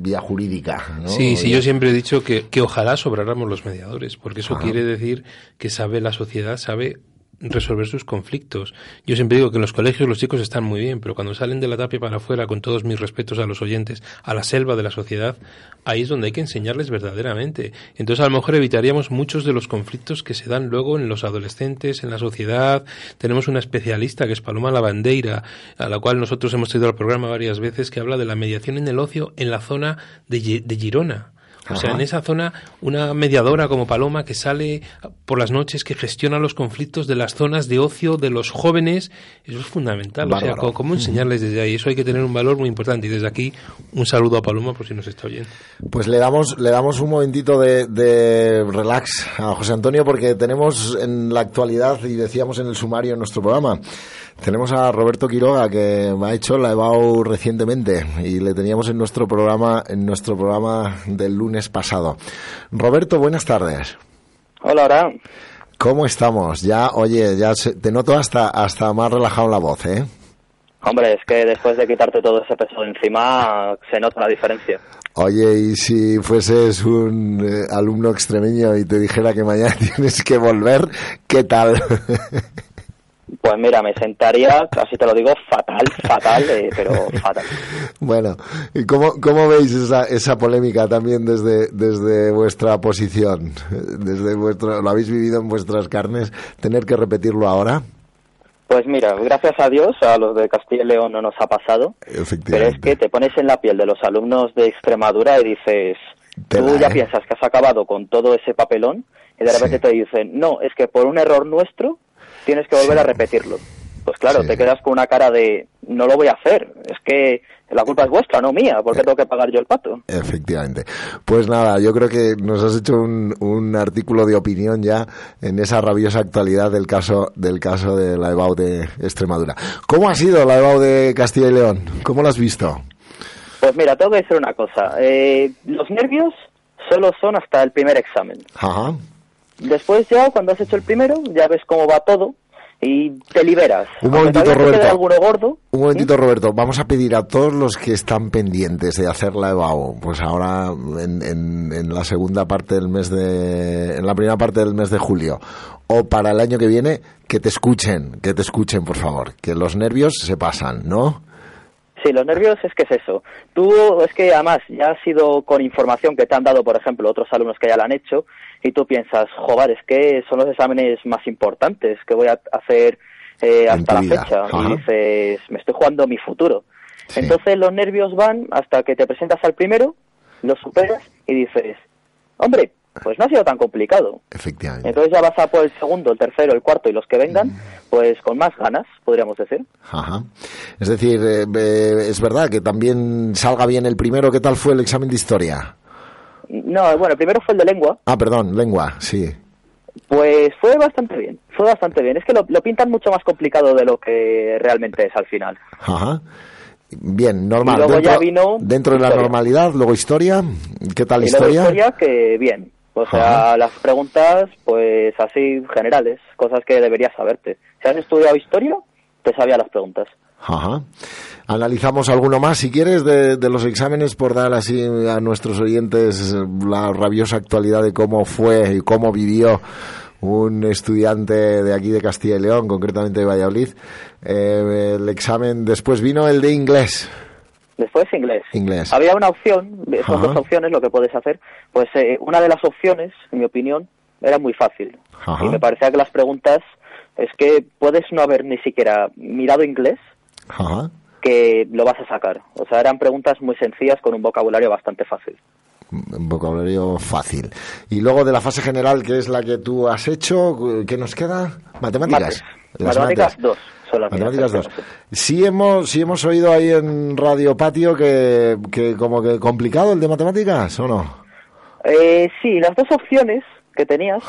vía jurídica. ¿no? Sí, sí, yo siempre he dicho que, que ojalá sobráramos los mediadores, porque eso quiere decir que sabe la sociedad, sabe resolver sus conflictos. Yo siempre digo que en los colegios los chicos están muy bien, pero cuando salen de la tapia para afuera, con todos mis respetos a los oyentes, a la selva de la sociedad, ahí es donde hay que enseñarles verdaderamente. Entonces a lo mejor evitaríamos muchos de los conflictos que se dan luego en los adolescentes, en la sociedad. Tenemos una especialista que es Paloma Lavandeira, a la cual nosotros hemos traído al programa varias veces, que habla de la mediación en el ocio en la zona de, de Girona. O sea, en esa zona, una mediadora como Paloma que sale por las noches, que gestiona los conflictos de las zonas de ocio de los jóvenes, eso es fundamental. O sea, ¿cómo, enseñarles desde ahí? Eso hay que tener un valor muy importante. Y desde aquí, un saludo a Paloma por si nos está oyendo. Pues le damos, le damos un momentito de, de relax a José Antonio porque tenemos en la actualidad, y decíamos en el sumario en nuestro programa, tenemos a Roberto Quiroga que me ha hecho la EBAU recientemente y le teníamos en nuestro programa en nuestro programa del lunes pasado. Roberto, buenas tardes. Hola, hola. ¿Cómo estamos? Ya, oye, ya te noto hasta hasta más relajado la voz, ¿eh? Hombre, es que después de quitarte todo ese peso de encima se nota la diferencia. Oye, y si fueses un eh, alumno extremeño y te dijera que mañana <laughs> tienes que volver, ¿qué tal? <laughs> Pues mira, me sentaría, casi te lo digo, fatal, fatal, eh, pero fatal. <laughs> Bueno, ¿y cómo, cómo veis esa, esa polémica también desde, desde vuestra posición? Desde vuestro, ¿Lo habéis vivido en vuestras carnes? ¿Tener que repetirlo ahora? Pues mira, gracias a Dios, a los de Castilla y León no nos ha pasado. Pero es que te pones en la piel de los alumnos de Extremadura y dices, tú ya ¿eh? piensas que has acabado con todo ese papelón y de repente te dicen, no, es que por un error nuestro tienes que volver a repetirlo. Pues claro, te quedas con una cara de no lo voy a hacer, es que la culpa es vuestra, no mía, porque tengo que pagar yo el pato. Efectivamente. Pues nada, yo creo que nos has hecho un, un artículo de opinión ya en esa rabiosa actualidad del caso del caso de la EBAU de Extremadura. ¿Cómo ha sido la EBAU de Castilla y León? ¿Cómo lo has visto? Pues mira, tengo que decir una cosa. Eh, los nervios solo son hasta el primer examen. Ajá. Después ya, cuando has hecho el primero, ya ves cómo va todo y te liberas. Un momentito, Roberto. un momentito, Roberto. Vamos a pedir a todos los que están pendientes de hacer la EBAO, pues ahora en, en, la segunda parte del mes de, en la primera parte del mes de julio, o para el año que viene, que te escuchen, que te escuchen, por favor, que los nervios se pasan, ¿no? Sí, los nervios es que es eso. Tú es que además ya has sido con información que te han dado, por ejemplo, otros alumnos que ya la han hecho, y tú piensas, joder, es que son los exámenes más importantes, que voy a hacer eh, hasta la fecha y dices, me estoy jugando mi futuro. Entonces los nervios van hasta que te presentas al primero, lo superas y dices, hombre, pues no ha sido tan complicado. Efectivamente. Entonces ya vas a por el segundo, el tercero, el cuarto y los que vengan, pues con más ganas, podríamos decir. Ajá. Es decir, eh, es verdad que también salga bien el primero. ¿Qué tal fue el examen de historia? No, bueno, el primero fue el de lengua. Ah, perdón, lengua, sí. Pues fue bastante bien, fue bastante bien. Es que lo, pintan mucho más complicado de lo que realmente es al final. Ajá. Bien, normal. Y luego dentro, ya vino dentro de la normalidad, luego historia. ¿Qué tal historia? Luego historia que bien. O sea, las preguntas, pues así generales, cosas que deberías saberte. Si has estudiado historia, te sabía las preguntas. Ajá. Analizamos alguno más, si quieres, de, los exámenes por dar así a nuestros oyentes la rabiosa actualidad de cómo fue y cómo vivió un estudiante de aquí de Castilla y León, concretamente de Valladolid. Eh, el examen después vino el de inglés. Después inglés. Inglés. Había una opción, son dos opciones lo que puedes hacer. Pues eh, una de las opciones, en mi opinión, era muy fácil. Y me parecía que las preguntas es que puedes no haber ni siquiera mirado inglés, que lo vas a sacar. O sea, eran preguntas muy sencillas con un vocabulario bastante fácil. Un vocabulario fácil. Y luego de la fase general, que es la que tú has hecho, ¿qué nos queda? Matemáticas. Matemáticas 2. Matemáticas 2. Sí hemos, sí hemos oído ahí en Radio Patio que, que como que complicado el de matemáticas, ¿o no? Eh, sí, las dos opciones que tenías,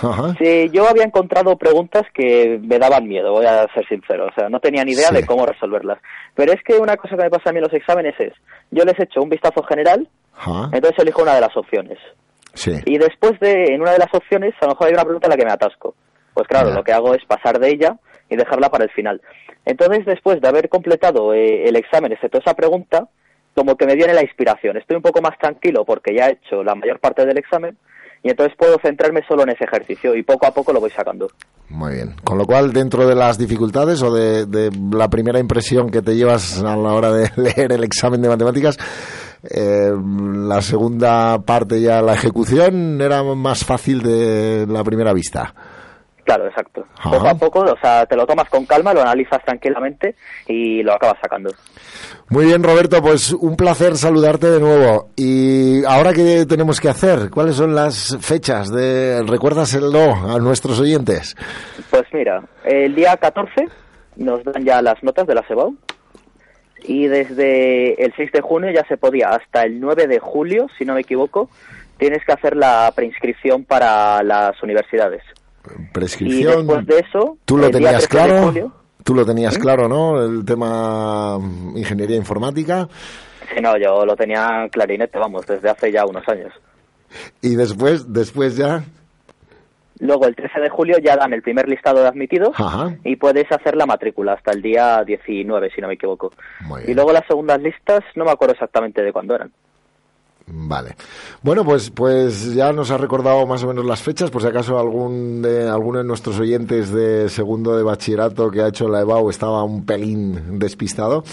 yo había encontrado preguntas que me daban miedo, voy a ser sincero, o sea, no tenía ni idea de cómo resolverlas. Pero es que una cosa que me pasa a mí en los exámenes es, yo les echo un vistazo general, entonces elijo una de las opciones. Y después de, en una de las opciones, a lo mejor hay una pregunta en la que me atasco. Pues claro, lo que hago es pasar de ella y dejarla para el final. Entonces, después de haber completado eh, el examen, excepto esa pregunta, como que me viene la inspiración. Estoy un poco más tranquilo porque ya he hecho la mayor parte del examen y entonces puedo centrarme solo en ese ejercicio y poco a poco lo voy sacando. Muy bien. Con lo cual, dentro de las dificultades o de, la primera impresión que te llevas a la hora de <laughs> leer el examen de matemáticas, eh, la segunda parte ya, la ejecución, era más fácil de la primera vista. Claro, exacto. Poco a poco, o sea, te lo tomas con calma, lo analizas tranquilamente y lo acabas sacando. Muy bien, Roberto, pues un placer saludarte de nuevo. Y ahora qué tenemos que hacer, ¿cuáles son las fechas de recuérdaselo a nuestros oyentes? Pues mira, el día 14 nos dan ya las notas de la SEBAU y desde el 6 de junio ya se podía hasta el 9 de julio, si no me equivoco, tienes que hacer la preinscripción para las universidades prescripción. Y después de eso, ¿tú lo tenías claro? ¿Tú lo tenías claro, no? El tema ingeniería informática. Sí, no, yo lo tenía clarinete, vamos, desde hace ya unos años. ¿Y después, después ya? Luego, el 13 de julio ya dan el primer listado de admitidos y puedes hacer la matrícula hasta el día 19, si no me equivoco. Y luego las segundas listas, no me acuerdo exactamente de cuándo eran. Vale. Bueno, pues, pues ya nos ha recordado más o menos las fechas, por si acaso algún de, alguno de nuestros oyentes de segundo de bachillerato que ha hecho la EBAU estaba un pelín despistado.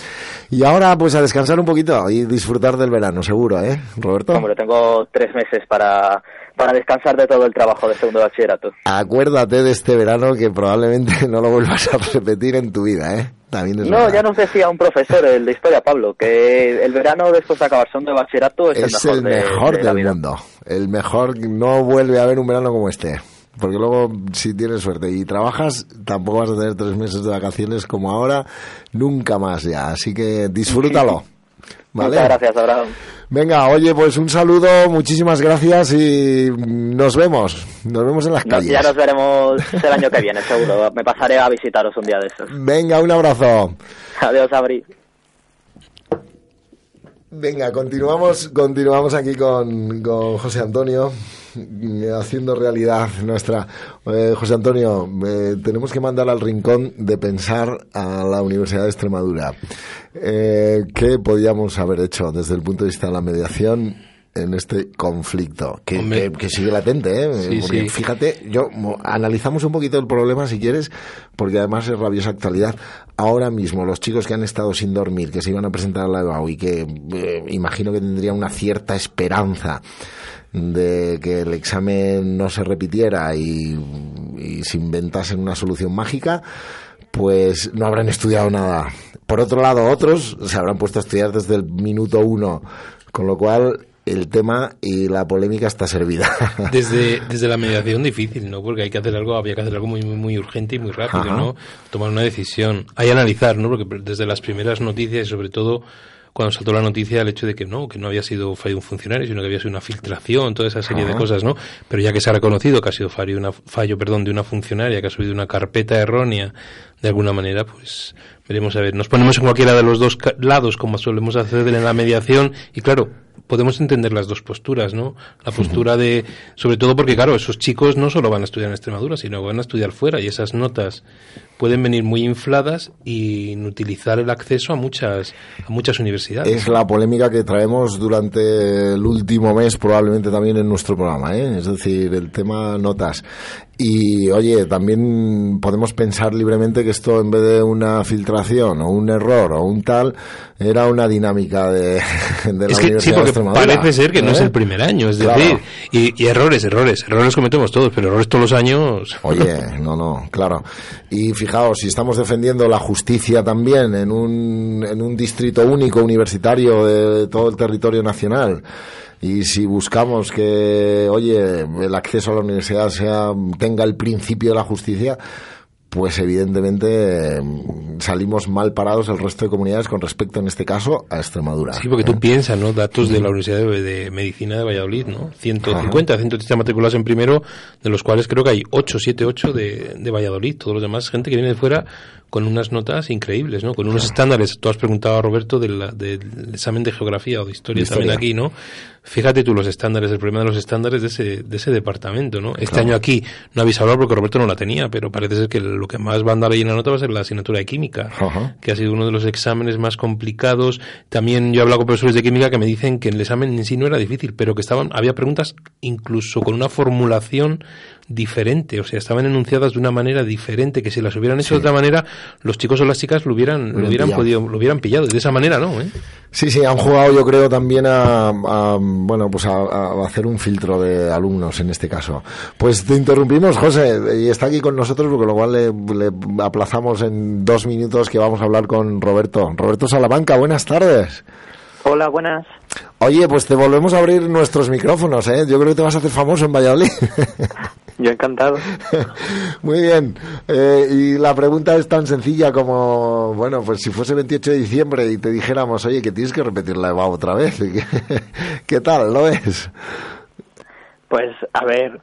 Y ahora, pues a descansar un poquito y disfrutar del verano, seguro, ¿eh, Roberto? Hombre, tengo tres meses para, para descansar de todo el trabajo de segundo de bachillerato. Acuérdate de este verano que probablemente <laughs> no lo vuelvas a repetir en tu vida, ¿eh? No, ya nos decía un profesor, el de historia, Pablo, que el verano después de acabar son de bachillerato es, el mejor, del mundo. El mejor, no vuelve a haber un verano como este. Porque luego, si tienes suerte y trabajas, tampoco vas a tener tres meses de vacaciones como ahora, nunca más ya. Así que disfrútalo. Muchas gracias, Abraham. Venga, oye, pues un saludo, muchísimas gracias y nos vemos. Nos vemos en las calles. Ya nos veremos el año que viene, seguro. Me pasaré a visitaros un día de estos. Venga, un abrazo. Adiós, Abri. Venga, continuamos, continuamos aquí con, con José Antonio haciendo realidad nuestra. Eh, José Antonio, eh, tenemos que mandar al rincón de pensar a la Universidad de Extremadura. Eh, ¿Qué podíamos haber hecho desde el punto de vista de la mediación? En este conflicto que, que, sigue latente, ¿eh? fíjate, yo analizamos un poquito el problema si quieres, porque además es rabiosa actualidad. Ahora mismo los chicos que han estado sin dormir, que se iban a presentar a la EBAU y que imagino que tendrían una cierta esperanza de que el examen no se repitiera y, se inventasen una solución mágica, pues no habrán estudiado nada. Por otro lado, otros se habrán puesto a estudiar desde el minuto uno, con lo cual el tema y la polémica está servida. <laughs> Desde, desde la mediación difícil, ¿no? Porque hay que hacer algo, había que hacer algo muy, muy, urgente y muy rápido, ¿no? Tomar una decisión. Hay que analizar, ¿no? Porque desde las primeras noticias y sobre todo cuando saltó la noticia el hecho de que no, que no había sido fallo de un funcionario, sino que había sido una filtración, toda esa serie de cosas, ¿no? Pero ya que se ha reconocido que ha sido fallo, una, fallo perdón, de una funcionaria, que ha subido una carpeta errónea de alguna manera, pues veremos a ver. Nos ponemos en cualquiera de los dos lados, como solemos hacer en la mediación, y claro, podemos entender las dos posturas, ¿no? La postura de, sobre todo porque, claro, esos chicos no solo van a estudiar en Extremadura, sino van a estudiar fuera y esas notas pueden venir muy infladas y inutilizar el acceso a muchas, a muchas universidades. Es la polémica que traemos durante el último mes, probablemente también en nuestro programa, ¿eh? Es decir, el tema notas. Y oye, también podemos pensar libremente que esto en vez de una filtración o un error o un tal, era una dinámica de, <laughs> de la es que, sí, porque Parece ser que no es ¿Eh? el primer año, es decir, y, y, errores, errores, errores cometemos todos, pero errores todos los años. <laughs> Oye, no, no, claro. Y fijaos, si estamos defendiendo la justicia también en un, en un distrito único universitario de todo el territorio nacional, y si buscamos que, oye, el acceso a la universidad sea, tenga el principio de la justicia, pues evidentemente salimos mal parados el resto de comunidades con respecto, en este caso, a Extremadura. Sí, porque tú ¿Eh? piensas, ¿no? Datos de la Universidad de, Medicina de Valladolid, ¿no? 150, 130 matrículas en primero, de los cuales creo que hay 8, 7, 8 de, de Valladolid. Todos los demás, gente que viene de fuera con unas notas increíbles, ¿no? Con unos estándares. Tú has preguntado a Roberto del, examen de geografía o de historia, también aquí, ¿no? Fíjate tú los estándares, el problema de los estándares de ese, de ese departamento, ¿no? Este año aquí no habéis hablado porque Roberto no la tenía, pero parece ser que lo que más va a andar ahí en la nota va a ser la asignatura de química, que ha sido uno de los exámenes más complicados. También yo he hablado con profesores de química que me dicen que el examen en sí no era difícil, pero que estaban, había preguntas incluso con una formulación diferente, o sea, estaban enunciadas de una manera diferente, que si las hubieran hecho de otra manera, los chicos o las chicas lo hubieran, lo, hubieran podido, lo hubieran pillado, de esa manera, ¿no? ¿Eh? Sí, sí, han jugado yo creo también a, bueno, pues a, hacer un filtro de alumnos en este caso. Pues te interrumpimos, José, y está aquí con nosotros, porque lo cual le, le aplazamos en dos minutos que vamos a hablar con Roberto. Roberto Salamanca, buenas tardes. Hola, buenas. Oye, pues te volvemos a abrir nuestros micrófonos, ¿eh? Yo creo que te vas a hacer famoso en Valladolid. <laughs> Yo encantado. <laughs> Muy bien. Eh, y la pregunta es tan sencilla como, bueno, pues si fuese 28 de diciembre y te dijéramos, oye, que tienes que repetir la EVA otra vez. <laughs> ¿Qué tal? ¿Lo es? Pues, a ver,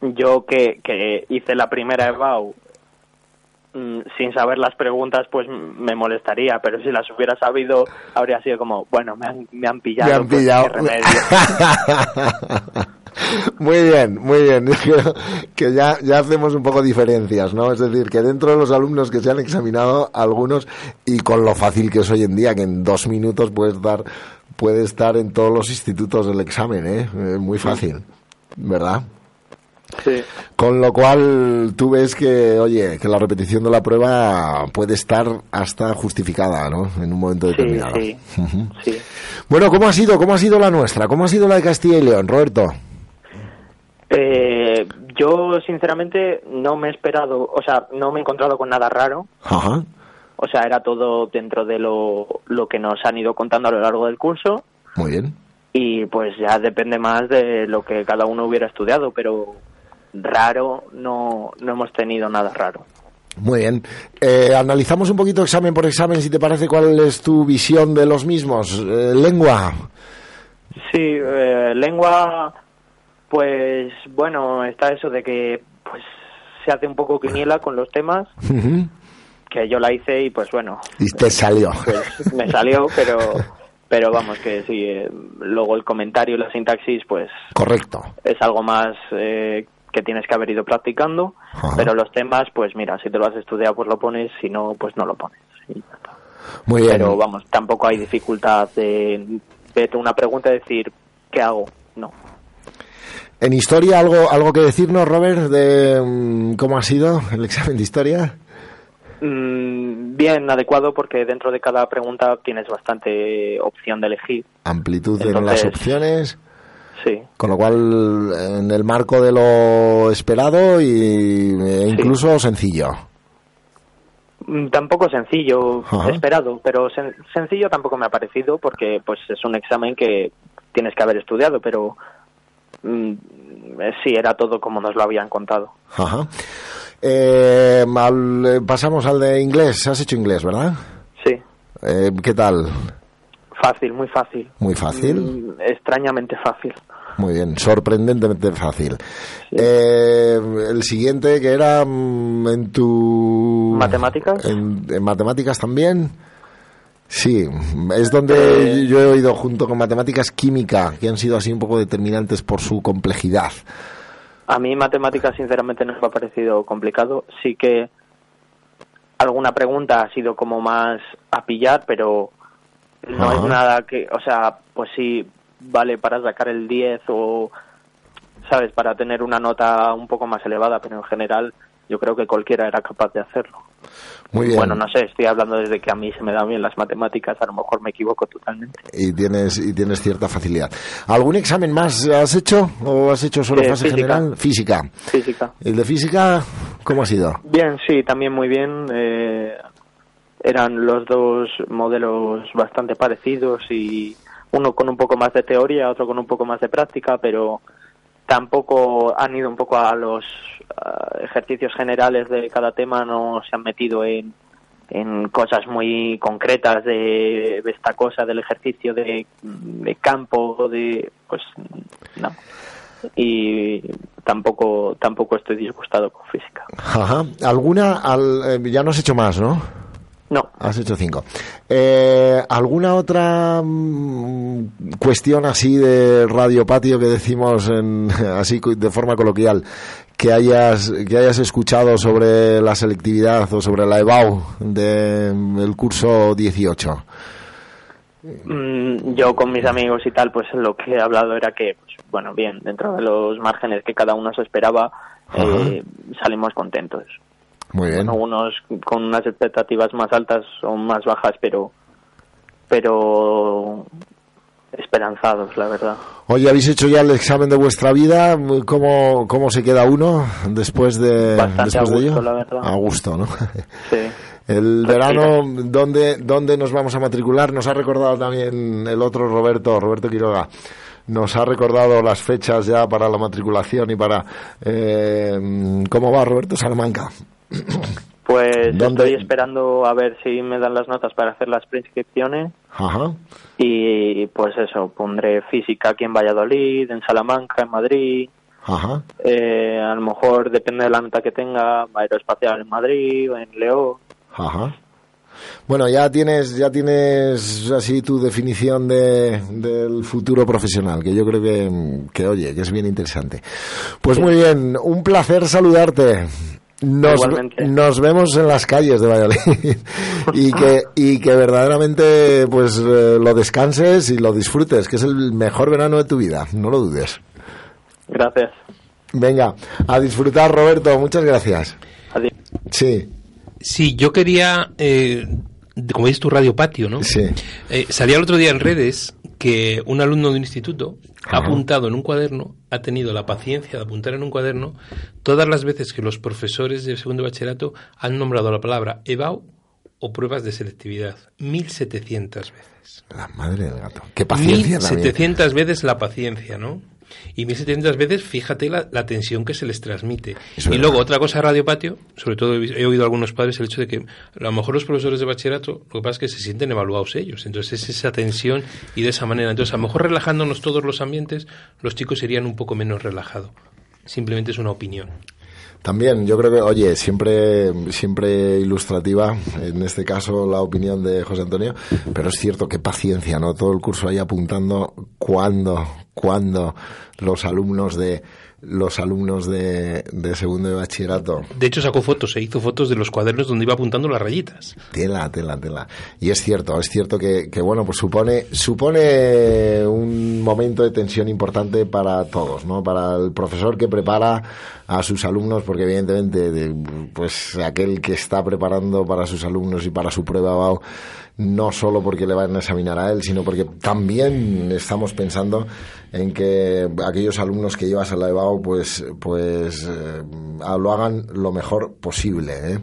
yo que, que hice la primera EVAU mm, sin saber las preguntas, pues me molestaría, pero si las hubiera sabido, habría sido como, bueno, me han, me han pillado. Me han pues, pillado. <laughs> Muy bien, muy bien. <laughs> que ya, ya hacemos un poco diferencias, ¿no? Es decir, que dentro de los alumnos que se han examinado, algunos, y con lo fácil que es hoy en día, que en dos minutos puedes dar, puede estar en todos los institutos del examen, ¿eh? muy fácil, ¿verdad? Sí. Con lo cual tú ves que, oye, que la repetición de la prueba puede estar hasta justificada, ¿no? En un momento determinado. Sí, sí. Bueno, ¿cómo ha sido? ¿Cómo ha sido la nuestra? ¿Cómo ha sido la de Castilla y León, Roberto? Eh, yo, sinceramente, no me he esperado, o sea, no me he encontrado con nada raro. Ajá. O sea, era todo dentro de lo, lo que nos han ido contando a lo largo del curso. Muy bien. Y pues ya depende más de lo que cada uno hubiera estudiado, pero raro no, no hemos tenido nada raro. Muy bien. Eh, analizamos un poquito examen por examen, si te parece, cuál es tu visión de los mismos. Eh, lengua. Sí, eh, lengua pues bueno, está eso de que pues se hace un poco quiniela con los temas. Que yo la hice y pues bueno. Y te salió. Pues, me salió, pero pero vamos que sí. Eh, luego el comentario y la sintaxis, pues. Correcto. Es algo más eh, que tienes que haber ido practicando. Pero los temas, pues mira, si te lo has estudiado, pues lo pones. Si no, pues no lo pones. Muy bien. Pero vamos, tampoco hay dificultad de vete una pregunta y decir ¿qué hago? No. En historia, ¿algo, algo que decirnos, Robert, de mm, cómo ha sido el examen de historia? Mm, bien, adecuado, porque dentro de cada pregunta tienes bastante opción de elegir. Amplitud en las opciones. Sí. Con lo cual, en el marco de lo esperado y, e incluso sencillo. Mm, tampoco sencillo, esperado, pero sencillo tampoco me ha parecido porque pues es un examen que tienes que haber estudiado, pero mm, sí, era todo como nos lo habían contado. Ajá. Eh, eh, pasamos al de inglés. Has hecho inglés, ¿verdad? Sí. Eh, ¿Qué tal? Fácil, muy fácil. ¿Muy fácil? Mm, extrañamente fácil. Muy bien, sorprendentemente fácil. Eh, el siguiente que era mm, en tu... ¿Matemáticas? En, matemáticas también. Sí, es donde eh. yo he oído junto con matemáticas química, que han sido así un poco determinantes por su complejidad. A mí matemáticas sinceramente no me ha parecido complicado. Sí que alguna pregunta ha sido como más a pillar, pero no es nada que, o sea, pues sí, vale para sacar el 10 o, ¿sabes?, para tener una nota un poco más elevada, pero en general yo creo que cualquiera era capaz de hacerlo. Muy bien. Bueno, no sé, estoy hablando desde que a mí se me dan bien las matemáticas, a lo mejor me equivoco totalmente. Y tienes y tienes cierta facilidad. ¿Algún examen más has hecho o has hecho solo eh, fase general? Física. Física. ¿El de física cómo ha sido? Bien, sí, también muy bien. Eh, eran los dos modelos bastante parecidos y uno con un poco más de teoría, otro con un poco más de práctica, pero tampoco han ido un poco a los ejercicios generales de cada tema, no se han metido en, en cosas muy concretas de, esta cosa del ejercicio de, de campo, de pues no y tampoco tampoco estoy disgustado con física. Ajá. ¿Alguna? Al, eh, ya no has hecho más, ¿no? No. Has hecho cinco. Eh, ¿Alguna otra mm, cuestión así de radiopatio que decimos en, <laughs> así de forma coloquial que hayas, que hayas escuchado sobre la selectividad o sobre la EBAU del curso 18? Mm, yo con mis amigos y tal, pues lo que he hablado era que, pues, bueno, bien, dentro de los márgenes que cada uno se esperaba, eh, salimos contentos. Muy bien. unos con unas expectativas más altas o más bajas, pero pero esperanzados, la verdad. Oye, ¿habéis hecho ya el examen de vuestra vida? ¿Cómo, cómo se queda uno después de, después a gusto, de ello? La verdad. A gusto, ¿no? <laughs> Sí. El verano, ¿dónde, ¿dónde nos vamos a matricular? Nos ha recordado también el otro Roberto, Roberto Quiroga nos ha recordado las fechas ya para la matriculación y para... Eh, ¿Cómo va Roberto Salamanca? Pues estoy esperando a ver si me dan las notas para hacer las prescripciones. Ajá. Y pues eso, pondré física aquí en Valladolid, en Salamanca, en Madrid. Ajá. Eh, a lo mejor depende de la nota que tenga, aeroespacial en Madrid o en León. Ajá. Bueno, ya tienes, ya tienes así tu definición de, del futuro profesional, que yo creo que, que, oye, que es bien interesante. Pues muy bien, un placer saludarte. Nos, nos, vemos en las calles de Valladolid <laughs> y que y que verdaderamente pues eh, lo descanses y lo disfrutes que es el mejor verano de tu vida no lo dudes. Gracias. Venga a disfrutar Roberto muchas gracias. Adiós. sí. Sí yo quería eh, como dices tu radio patio no sí. Eh, salía el otro día en redes que un alumno de un instituto ha apuntado en un cuaderno, ha tenido la paciencia de apuntar en un cuaderno todas las veces que los profesores de segundo bachillerato han nombrado la palabra EBAU o pruebas de selectividad. 1700 veces. La madre del gato. Qué paciencia 1700 veces la paciencia, ¿no? Y 1700 veces, fíjate la, tensión que se les transmite. y luego, otra cosa, Radio Patio, sobre todo he, oído a algunos padres el hecho de que a lo mejor los profesores de bachillerato, lo que pasa es que se sienten evaluados ellos. Entonces es esa tensión y de esa manera. Entonces, a lo mejor relajándonos todos los ambientes, los chicos serían un poco menos relajados. Simplemente es una opinión. También, yo creo que, oye, siempre, siempre ilustrativa, en este caso la opinión de José Antonio, pero es cierto que paciencia, ¿no? Todo el curso ahí apuntando cuándo, cuándo los alumnos de los alumnos de, de, segundo de bachillerato. De hecho, sacó fotos, se hizo fotos de los cuadernos donde iba apuntando las rayitas. Tela, tela, tela. Y es cierto, es cierto que, que, bueno, pues supone, supone un momento de tensión importante para todos, ¿no? Para el profesor que prepara a sus alumnos, porque evidentemente, pues aquel que está preparando para sus alumnos y para su prueba va no solo porque le van a examinar a él, sino porque también estamos pensando en que aquellos alumnos que llevas a la EBAU pues, pues eh, lo hagan lo mejor posible. ¿eh?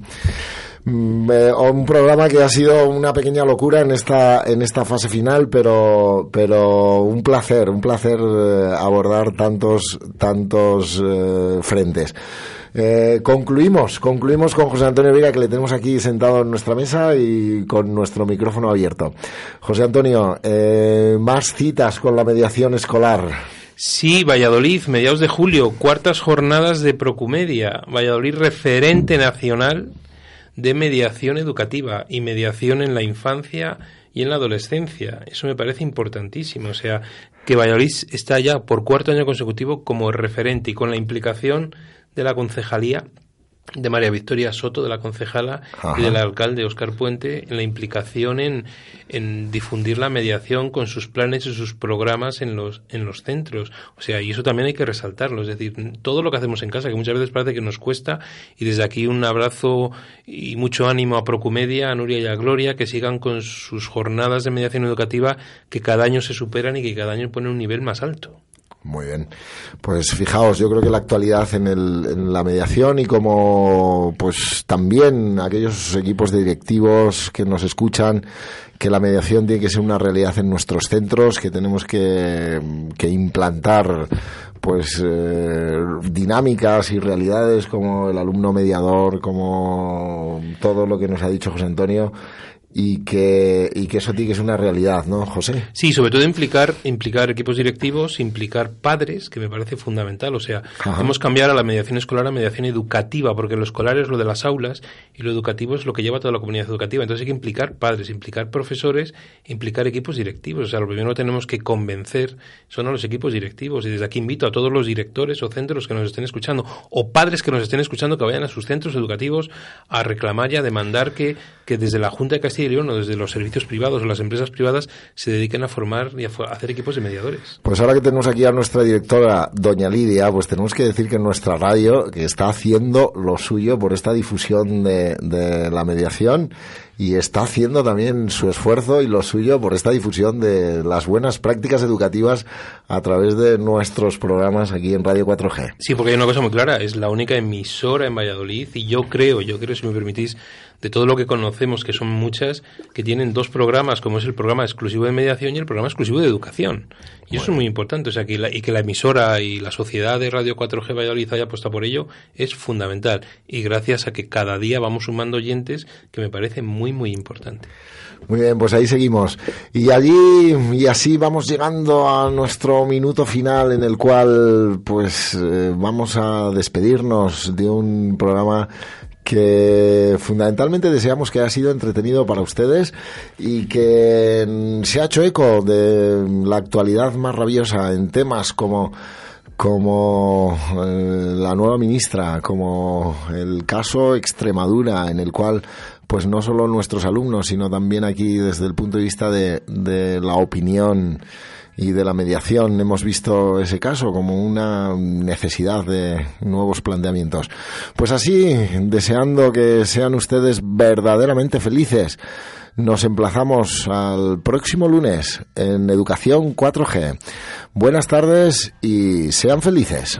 Mm, un programa que ha sido una pequeña locura en esta en esta fase final, pero pero un placer, un placer eh, abordar tantos tantos eh, frentes. Eh, concluimos, concluimos con José Antonio Vira, que le tenemos aquí sentado en nuestra mesa y con nuestro micrófono abierto. José Antonio, más citas con la mediación escolar. Sí, Valladolid, mediados de julio, cuartas jornadas de Procumedia. Valladolid, referente nacional de mediación educativa y mediación en la infancia y en la adolescencia. Eso me parece importantísimo. O sea, que Valladolid está ya por cuarto año consecutivo como referente y con la implicación de la concejalía de María Victoria Soto, de la concejala, y del alcalde Oscar Puente, en la implicación en, en, difundir la mediación con sus planes y sus programas en los, en los centros. O sea, y eso también hay que resaltarlo. Es decir, todo lo que hacemos en casa, que muchas veces parece que nos cuesta, y desde aquí un abrazo y mucho ánimo a Procumedia, a Nuria y a Gloria, que sigan con sus jornadas de mediación educativa, que cada año se superan y que cada año ponen un nivel más alto. Muy bien. Pues fijaos, yo creo que la actualidad en, el, en la mediación y como pues también aquellos equipos de directivos que nos escuchan, que la mediación tiene que ser una realidad en nuestros centros, que tenemos que, que implantar pues eh, dinámicas y realidades como el alumno mediador, como todo lo que nos ha dicho José Antonio y que, y que eso tiene que ser una realidad, ¿no, José? Sí, sobre todo implicar, implicar equipos directivos, implicar padres, que me parece fundamental. O sea, hemos cambiar a la mediación escolar a mediación educativa, porque lo escolar es lo de las aulas y lo educativo es lo que lleva toda la comunidad educativa. Entonces hay que implicar padres, implicar profesores, implicar equipos directivos. O sea, lo primero que tenemos que convencer son a los equipos directivos. Y desde aquí invito a todos los directores o centros que nos estén escuchando, o padres que nos estén escuchando, que vayan a sus centros educativos a reclamar y a demandar que, que desde la Junta de Castilla desde los servicios privados o las empresas privadas se dediquen a formar y a hacer equipos de mediadores. Pues ahora que tenemos aquí a nuestra directora, doña Lidia, pues tenemos que decir que nuestra radio, que está haciendo lo suyo por esta difusión de la mediación, y está haciendo también su esfuerzo y lo suyo por esta difusión de las buenas prácticas educativas a través de nuestros programas aquí en Radio 4G. Sí, porque hay una cosa muy clara, es la única emisora en Valladolid y yo creo, yo creo, si me permitís, de todo lo que conocemos, que son muchas, que tienen dos programas, como es el programa exclusivo de mediación y el programa exclusivo de educación. Y eso es muy importante, o sea, que y que la emisora y la sociedad de Radio 4G Valladolid haya puesto por ello es fundamental. Y gracias a que cada día vamos sumando oyentes, que me parece muy, muy importante. Muy bien, pues ahí seguimos. Y allí, y así vamos llegando a nuestro minuto final en el cual, pues, eh, vamos a despedirnos de un programa que fundamentalmente deseamos que haya sido entretenido para ustedes y que se ha hecho eco de la actualidad más rabiosa en temas como como eh, la nueva ministra, como el caso Extremadura, en el cual pues no solo nuestros alumnos, sino también aquí desde el punto de vista de, la opinión y de la mediación hemos visto ese caso como una necesidad de nuevos planteamientos. Pues así, deseando que sean ustedes verdaderamente felices, nos emplazamos al próximo lunes en Educación 4G. Buenas tardes y sean felices.